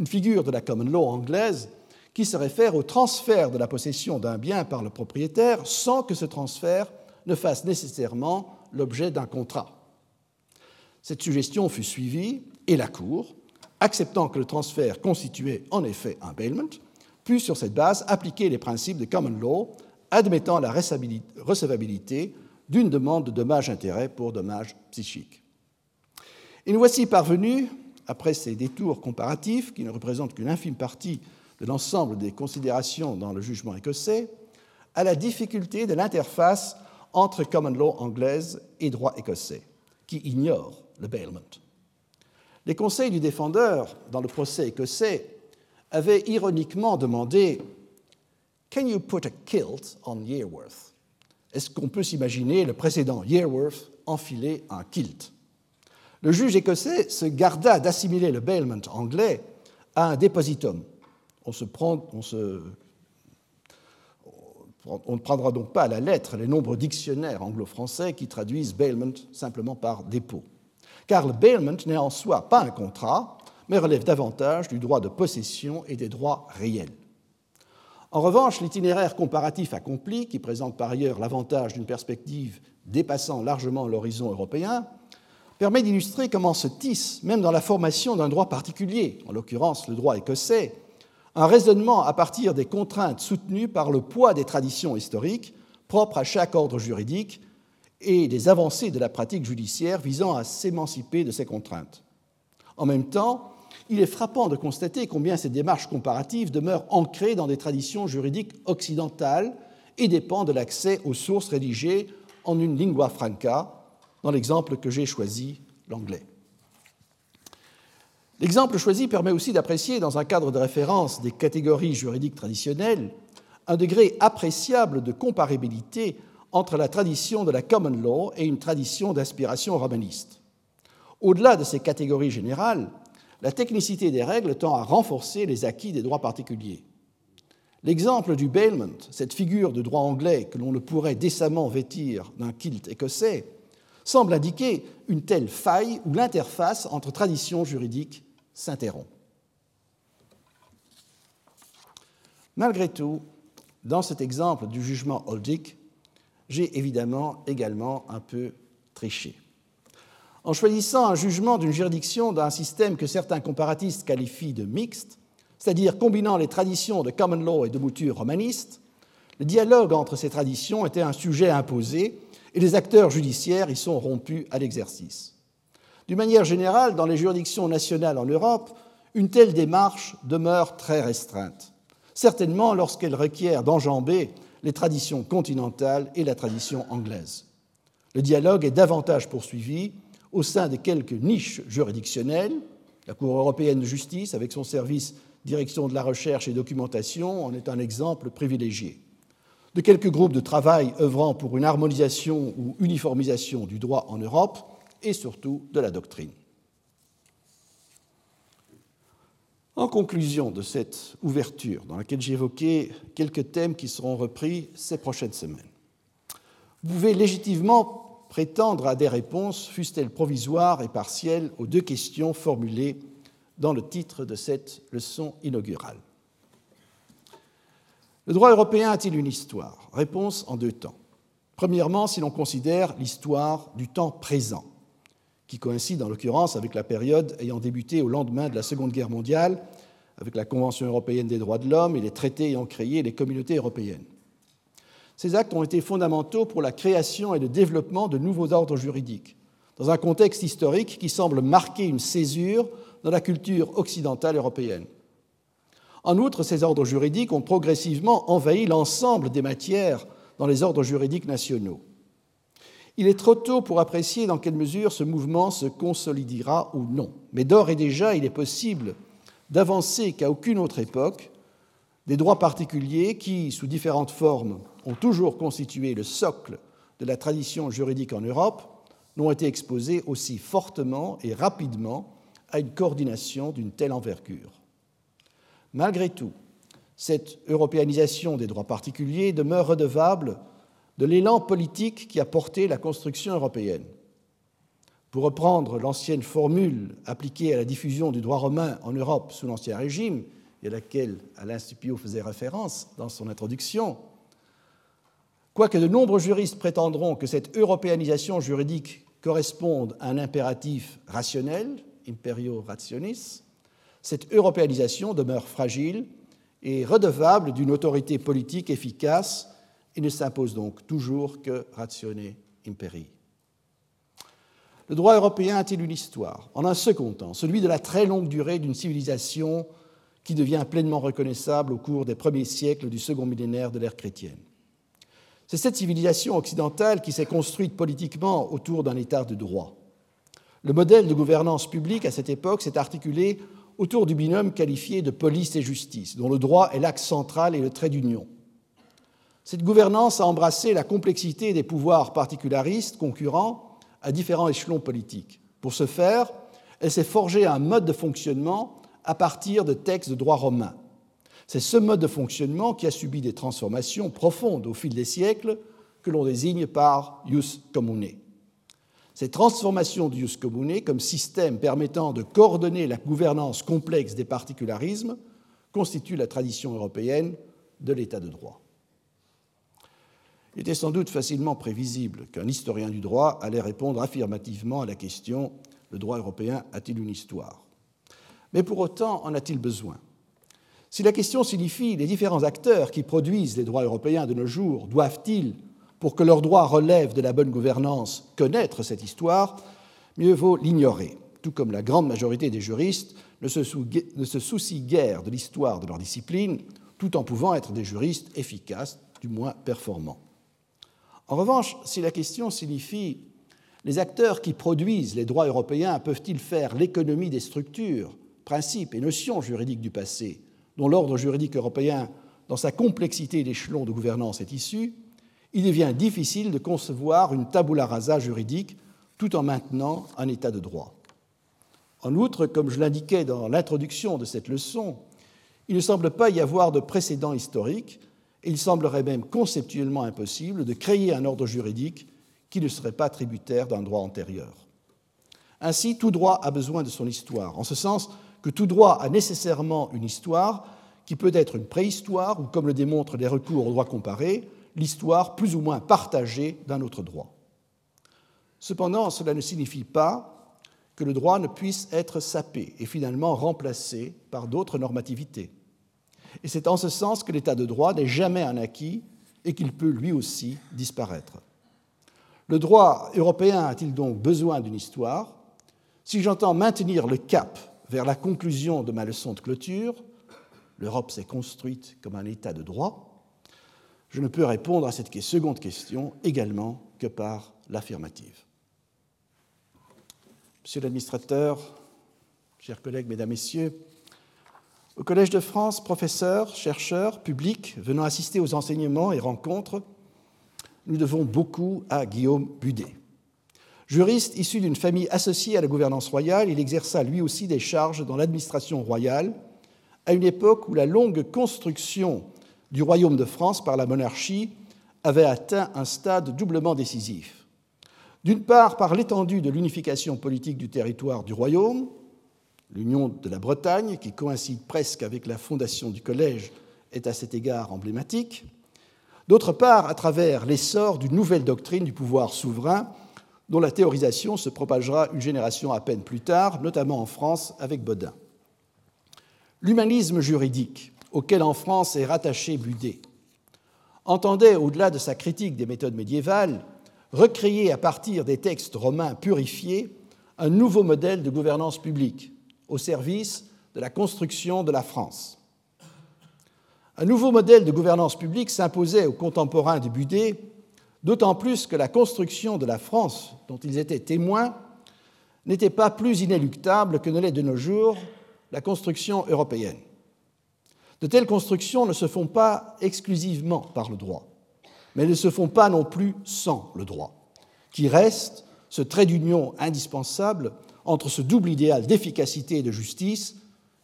Speaker 4: une figure de la common law anglaise qui se réfère au transfert de la possession d'un bien par le propriétaire sans que ce transfert ne fasse nécessairement l'objet d'un contrat. Cette suggestion fut suivie et la Cour, acceptant que le transfert constituait en effet un bailment, put sur cette base appliquer les principes de common law, admettant la recevabilité d'une demande de dommage-intérêt pour dommage psychique. Et nous voici parvenus, après ces détours comparatifs qui ne représentent qu'une infime partie de l'ensemble des considérations dans le jugement écossais, à la difficulté de l'interface entre common law anglaise et droit écossais, qui ignore le bailment. Les conseils du défendeur dans le procès écossais avaient ironiquement demandé Can you put a kilt on Yearworth? Est-ce qu'on peut s'imaginer le précédent Yearworth enfiler un kilt? Le juge écossais se garda d'assimiler le bailment anglais à un dépositum. On, ne prendra donc pas à la lettre les nombreux dictionnaires anglo-français qui traduisent bailment simplement par dépôt. Car le bailment n'est en soi pas un contrat, mais relève davantage du droit de possession et des droits réels. En revanche, l'itinéraire comparatif accompli, qui présente par ailleurs l'avantage d'une perspective dépassant largement l'horizon européen, permet d'illustrer comment se tisse, même dans la formation d'un droit particulier, en l'occurrence le droit écossais, un raisonnement à partir des contraintes soutenues par le poids des traditions historiques propres à chaque ordre juridique et des avancées de la pratique judiciaire visant à s'émanciper de ces contraintes. En même temps, il est frappant de constater combien ces démarches comparatives demeurent ancrées dans des traditions juridiques occidentales et dépendent de l'accès aux sources rédigées en une lingua franca, dans l'exemple que j'ai choisi, l'anglais. L'exemple choisi permet aussi d'apprécier, dans un cadre de référence des catégories juridiques traditionnelles, un degré appréciable de comparabilité entre la tradition de la common law et une tradition d'inspiration romaniste. Au-delà de ces catégories générales, la technicité des règles tend à renforcer les acquis des droits particuliers. L'exemple du bailment, cette figure de droit anglais que l'on ne pourrait décemment vêtir d'un kilt écossais, semble indiquer une telle faille où l'interface entre traditions juridiques s'interrompt. Malgré tout, dans cet exemple du jugement Holdick, j'ai évidemment également un peu triché en choisissant un jugement d'une juridiction d'un système que certains comparatistes qualifient de mixte, c'est-à-dire combinant les traditions de common law et de mouture romaniste, le dialogue entre ces traditions était un sujet imposé et les acteurs judiciaires y sont rompus à l'exercice. D'une manière générale, dans les juridictions nationales en Europe, une telle démarche demeure très restreinte, certainement lorsqu'elle requiert d'enjamber les traditions continentales et la tradition anglaise. Le dialogue est davantage poursuivi au sein de quelques niches juridictionnelles, la Cour européenne de justice, avec son service direction de la recherche et documentation, en est un exemple privilégié. de quelques groupes de travail œuvrant pour une harmonisation ou uniformisation du droit en Europe et surtout de la doctrine. En conclusion de cette ouverture, dans laquelle j'ai évoqué quelques thèmes qui seront repris ces prochaines semaines, vous pouvez légitimement prétendre à des réponses, fussent-elles provisoires et partielles, aux deux questions formulées dans le titre de cette leçon inaugurale. Le droit européen a-t-il une histoire? Réponse en deux temps. Premièrement, si l'on considère l'histoire du temps présent, qui coïncide en l'occurrence avec la période ayant débuté au lendemain de la Seconde Guerre mondiale, avec la Convention européenne des droits de l'homme et les traités ayant créé les communautés européennes. Ces actes ont été fondamentaux pour la création et le développement de nouveaux ordres juridiques, dans un contexte historique qui semble marquer une césure dans la culture occidentale européenne. En outre, ces ordres juridiques ont progressivement envahi l'ensemble des matières dans les ordres juridiques nationaux. Il est trop tôt pour apprécier dans quelle mesure ce mouvement se consolidera ou non, mais d'ores et déjà, il est possible d'avancer qu'à aucune autre époque, des droits particuliers qui, sous différentes formes, ont toujours constitué le socle de la tradition juridique en Europe, n'ont été exposés aussi fortement et rapidement à une coordination d'une telle envergure. Malgré tout, cette européanisation des droits particuliers demeure redevable de l'élan politique qui a porté la construction européenne. Pour reprendre l'ancienne formule appliquée à la diffusion du droit romain en Europe sous l'Ancien Régime, et à laquelle Alain Stupio faisait référence dans son introduction, quoique de nombreux juristes prétendront que cette européanisation juridique corresponde à un impératif rationnel, imperio rationis, cette européanisation demeure fragile et redevable d'une autorité politique efficace et ne s'impose donc toujours que ratione imperi. Le droit européen a-t-il une histoire? En un second temps, celui de la très longue durée d'une civilisation qui devient pleinement reconnaissable au cours des premiers siècles du second millénaire de l'ère chrétienne. C'est cette civilisation occidentale qui s'est construite politiquement autour d'un État de droit. Le modèle de gouvernance publique à cette époque s'est articulé autour du binôme qualifié de police et justice, dont le droit est l'axe central et le trait d'union. Cette gouvernance a embrassé la complexité des pouvoirs particularistes concurrents à différents échelons politiques. Pour ce faire, elle s'est forgée un mode de fonctionnement à partir de textes de droit romain. C'est ce mode de fonctionnement qui a subi des transformations profondes au fil des siècles que l'on désigne par ius commune. Cette transformation du jus commune comme système permettant de coordonner la gouvernance complexe des particularismes constitue la tradition européenne de l'état de droit. Il était sans doute facilement prévisible qu'un historien du droit allait répondre affirmativement à la question le droit européen a-t-il une histoire? Mais pour autant, en a-t-il besoin? Si la question signifie les différents acteurs qui produisent les droits européens de nos jours doivent-ils pour que leurs droits relèvent de la bonne gouvernance, connaître cette histoire, mieux vaut l'ignorer, tout comme la grande majorité des juristes ne se, soucient guère de l'histoire de leur discipline, tout en pouvant être des juristes efficaces, du moins performants. En revanche, si la question signifie les acteurs qui produisent les droits européens peuvent-ils faire l'économie des structures, principes et notions juridiques du passé, dont l'ordre juridique européen, dans sa complexité d'échelons de gouvernance, est issu, il devient difficile de concevoir une tabula rasa juridique tout en maintenant un état de droit. En outre, comme je l'indiquais dans l'introduction de cette leçon, il ne semble pas y avoir de précédent historique il semblerait même conceptuellement impossible de créer un ordre juridique qui ne serait pas tributaire d'un droit antérieur. Ainsi, tout droit a besoin de son histoire, en ce sens que tout droit a nécessairement une histoire qui peut être une préhistoire ou, comme le démontrent les recours au droit comparé, l'histoire plus ou moins partagée d'un autre droit. Cependant, cela ne signifie pas que le droit ne puisse être sapé et finalement remplacé par d'autres normativités. Et c'est en ce sens que l'état de droit n'est jamais un acquis et qu'il peut lui aussi disparaître. Le droit européen a-t-il donc besoin d'une histoire? Si j'entends maintenir le cap vers la conclusion de ma leçon de clôture, l'Europe s'est construite comme un état de droit, je ne peux répondre à cette seconde question également que par l'affirmative. Monsieur l'administrateur, chers collègues, mesdames, messieurs, Au Collège de France, professeurs, chercheurs, publics venant assister aux enseignements et rencontres, nous devons beaucoup à Guillaume Budet. Juriste issu d'une famille associée à la gouvernance royale, il exerça lui aussi des charges dans l'administration royale, à une époque où la longue construction du royaume de France par la monarchie avait atteint un stade doublement décisif. D'une part, par l'étendue de l'unification politique du territoire du royaume, L'union de la Bretagne, qui coïncide presque avec la fondation du collège, est à cet égard emblématique. D'autre part, à travers l'essor d'une nouvelle doctrine du pouvoir souverain, dont la théorisation se propagera une génération à peine plus tard, notamment en France avec Bodin. L'humanisme juridique, auquel en France est rattaché Budet, entendait, au-delà de sa critique des méthodes médiévales, recréer à partir des textes romains purifiés un nouveau modèle de gouvernance publique, au service de la construction de la France. Un nouveau modèle de gouvernance publique s'imposait aux contemporains de Budet, d'autant plus que la construction de la France, dont ils étaient témoins, n'était pas plus inéluctable que ne l'est de nos jours la construction européenne. De telles constructions ne se font pas exclusivement par le droit, mais ne se font pas non plus sans le droit, qui reste ce trait d'union indispensable entre ce double idéal d'efficacité et de justice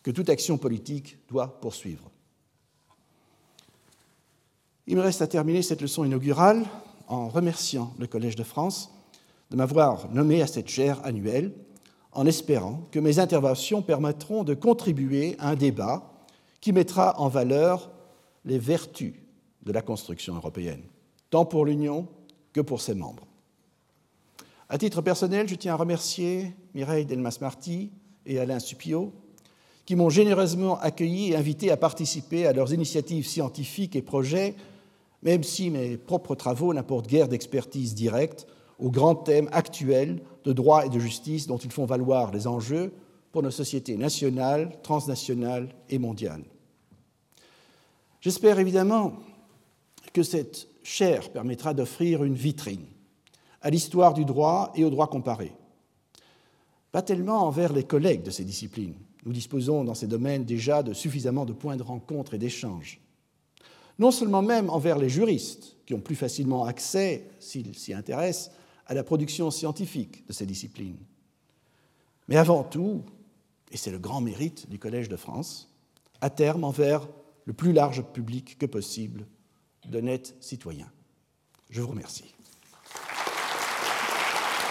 Speaker 4: que toute action politique doit poursuivre. Il me reste à terminer cette leçon inaugurale en remerciant le Collège de France de m'avoir nommé à cette chaire annuelle, en espérant que mes interventions permettront de contribuer à un débat qui mettra en valeur les vertus de la construction européenne, tant pour l'Union que pour ses membres. À titre personnel, je tiens à remercier Mireille Delmas-Marty et Alain Supio, qui m'ont généreusement accueilli et invité à participer à leurs initiatives scientifiques et projets, même si mes propres travaux n'apportent guère d'expertise directe aux grands thèmes actuels de droit et de justice dont ils font valoir les enjeux pour nos sociétés nationales, transnationales et mondiales. J'espère évidemment que cette chaire permettra d'offrir une vitrine à l'histoire du droit et au droit comparé. Pas tellement envers les collègues de ces disciplines. Nous disposons dans ces domaines déjà de suffisamment de points de rencontre et d'échange. Non seulement même envers les juristes, qui ont plus facilement accès, s'ils s'y intéressent, à la production scientifique de ces disciplines, mais avant tout, et c'est le grand mérite du Collège de France, à terme envers le plus large public que possible d'honnêtes citoyens. Je vous remercie.